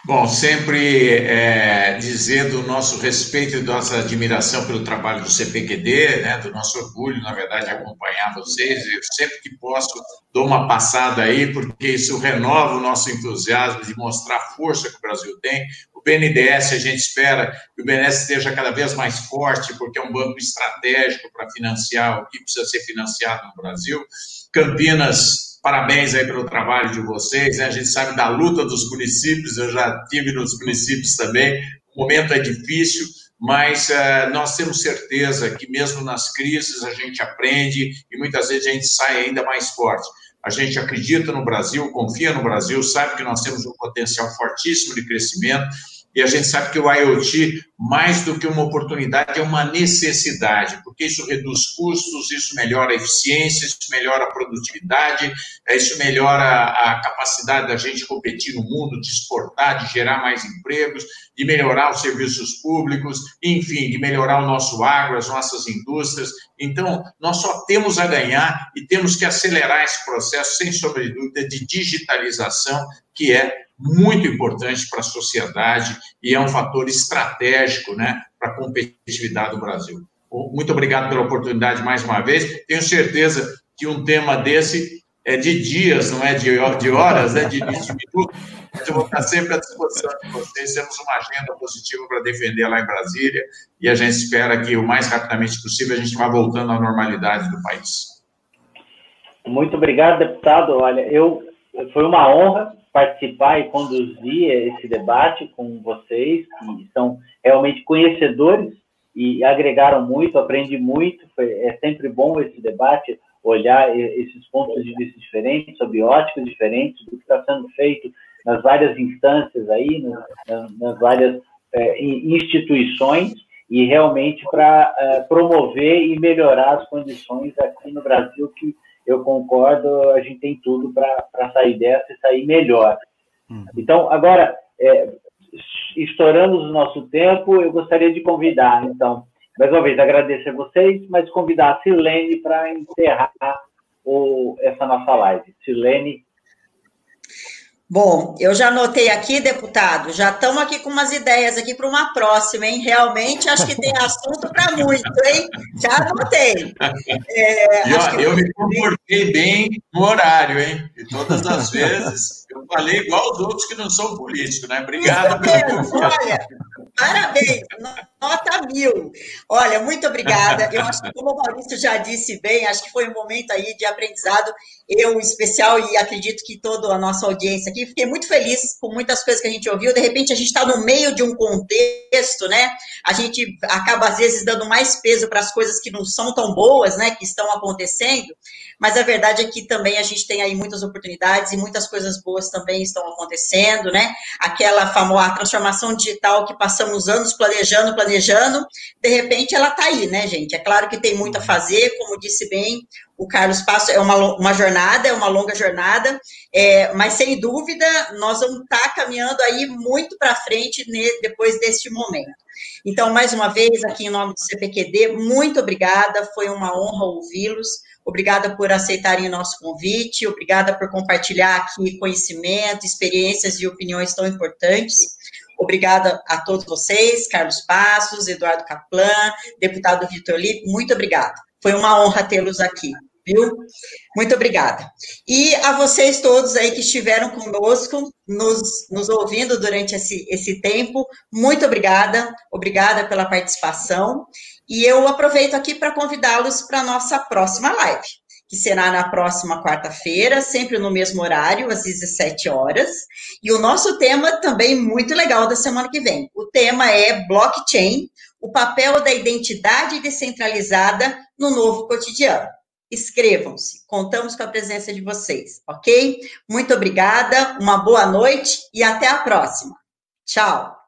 Bom, sempre é, dizer nosso respeito e nossa admiração pelo trabalho do CPQD, né, do nosso orgulho, na verdade, de acompanhar vocês. Eu sempre que posso dou uma passada aí, porque isso renova o nosso entusiasmo de mostrar a força que o Brasil tem. O BNDES, a gente espera que o BNDES esteja cada vez mais forte, porque é um banco estratégico para financiar o que precisa ser financiado no Brasil. Campinas Parabéns aí pelo trabalho de vocês. Né? A gente sabe da luta dos municípios, eu já tive nos municípios também. O momento é difícil, mas uh, nós temos certeza que mesmo nas crises a gente aprende e muitas vezes a gente sai ainda mais forte. A gente acredita no Brasil, confia no Brasil, sabe que nós temos um potencial fortíssimo de crescimento e a gente sabe que o IoT, mais do que uma oportunidade, é uma necessidade, porque isso reduz custos, isso melhora a eficiência, isso melhora a produtividade, isso melhora a capacidade da gente competir no mundo, de exportar, de gerar mais empregos, de melhorar os serviços públicos, enfim, de melhorar o nosso agro, as nossas indústrias. Então, nós só temos a ganhar e temos que acelerar esse processo, sem sombra de dúvida, de digitalização, que é muito importante para a sociedade e é um fator estratégico né, para a competitividade do Brasil. Muito obrigado pela oportunidade mais uma vez. Tenho certeza que um tema desse é de dias, não é de, de horas, é de, de minutos. Eu vou estar sempre à disposição de vocês. Temos uma agenda positiva para defender lá em Brasília e a gente espera que o mais rapidamente possível a gente vá voltando à normalidade do país. Muito obrigado, deputado. Olha, eu foi uma honra participar e conduzir esse debate com vocês, que são realmente conhecedores e agregaram muito, aprendi muito. Foi, é sempre bom esse debate, olhar esses pontos de vista diferentes, sobre óticas diferentes, do que está sendo feito nas várias instâncias aí, nas, nas várias é, instituições, e realmente para é, promover e melhorar as condições aqui no Brasil que eu concordo, a gente tem tudo para sair dessa e sair melhor. Hum. Então, agora, é, estouramos o nosso tempo, eu gostaria de convidar, então, mais uma vez, agradecer a vocês, mas convidar a Silene para encerrar o, essa nossa live. Silene. Bom, eu já anotei aqui, deputado, já estamos aqui com umas ideias aqui para uma próxima, hein? Realmente acho que tem assunto para muito, hein? Já anotei. É, eu, eu me comportei bem no horário, hein? E todas as vezes eu falei igual os outros que não são políticos, né? Obrigado pela confiança. Olha, parabéns, nota mil. Olha, muito obrigada. Eu acho que, como o Maurício já disse bem, acho que foi um momento aí de aprendizado, eu especial, e acredito que toda a nossa audiência aqui, fiquei muito feliz com muitas coisas que a gente ouviu. De repente, a gente está no meio de um contexto, né? A gente acaba, às vezes, dando mais peso para as coisas que não são tão boas, né? Que estão acontecendo, mas a verdade é que também a gente tem aí muitas oportunidades e muitas coisas boas também estão acontecendo, né? Aquela famosa transformação digital que passamos anos planejando, planejando, de repente ela está aí, né, gente? É claro que tem muito a fazer, como disse bem o Carlos Passo, é uma, uma jornada, é uma longa jornada, é, mas sem dúvida nós vamos estar tá caminhando aí muito para frente ne, depois deste momento. Então, mais uma vez, aqui em nome do CPQD, muito obrigada, foi uma honra ouvi-los. Obrigada por aceitarem o nosso convite, obrigada por compartilhar aqui conhecimento, experiências e opiniões tão importantes. Obrigada a todos vocês, Carlos Passos, Eduardo Caplan, deputado Vitor Lipe, muito obrigada. Foi uma honra tê-los aqui, viu? Muito obrigada. E a vocês todos aí que estiveram conosco, nos, nos ouvindo durante esse, esse tempo, muito obrigada, obrigada pela participação. E eu aproveito aqui para convidá-los para a nossa próxima live, que será na próxima quarta-feira, sempre no mesmo horário, às 17 horas. E o nosso tema também muito legal da semana que vem. O tema é blockchain, o papel da identidade descentralizada no novo cotidiano. Inscrevam-se, contamos com a presença de vocês, ok? Muito obrigada, uma boa noite e até a próxima. Tchau!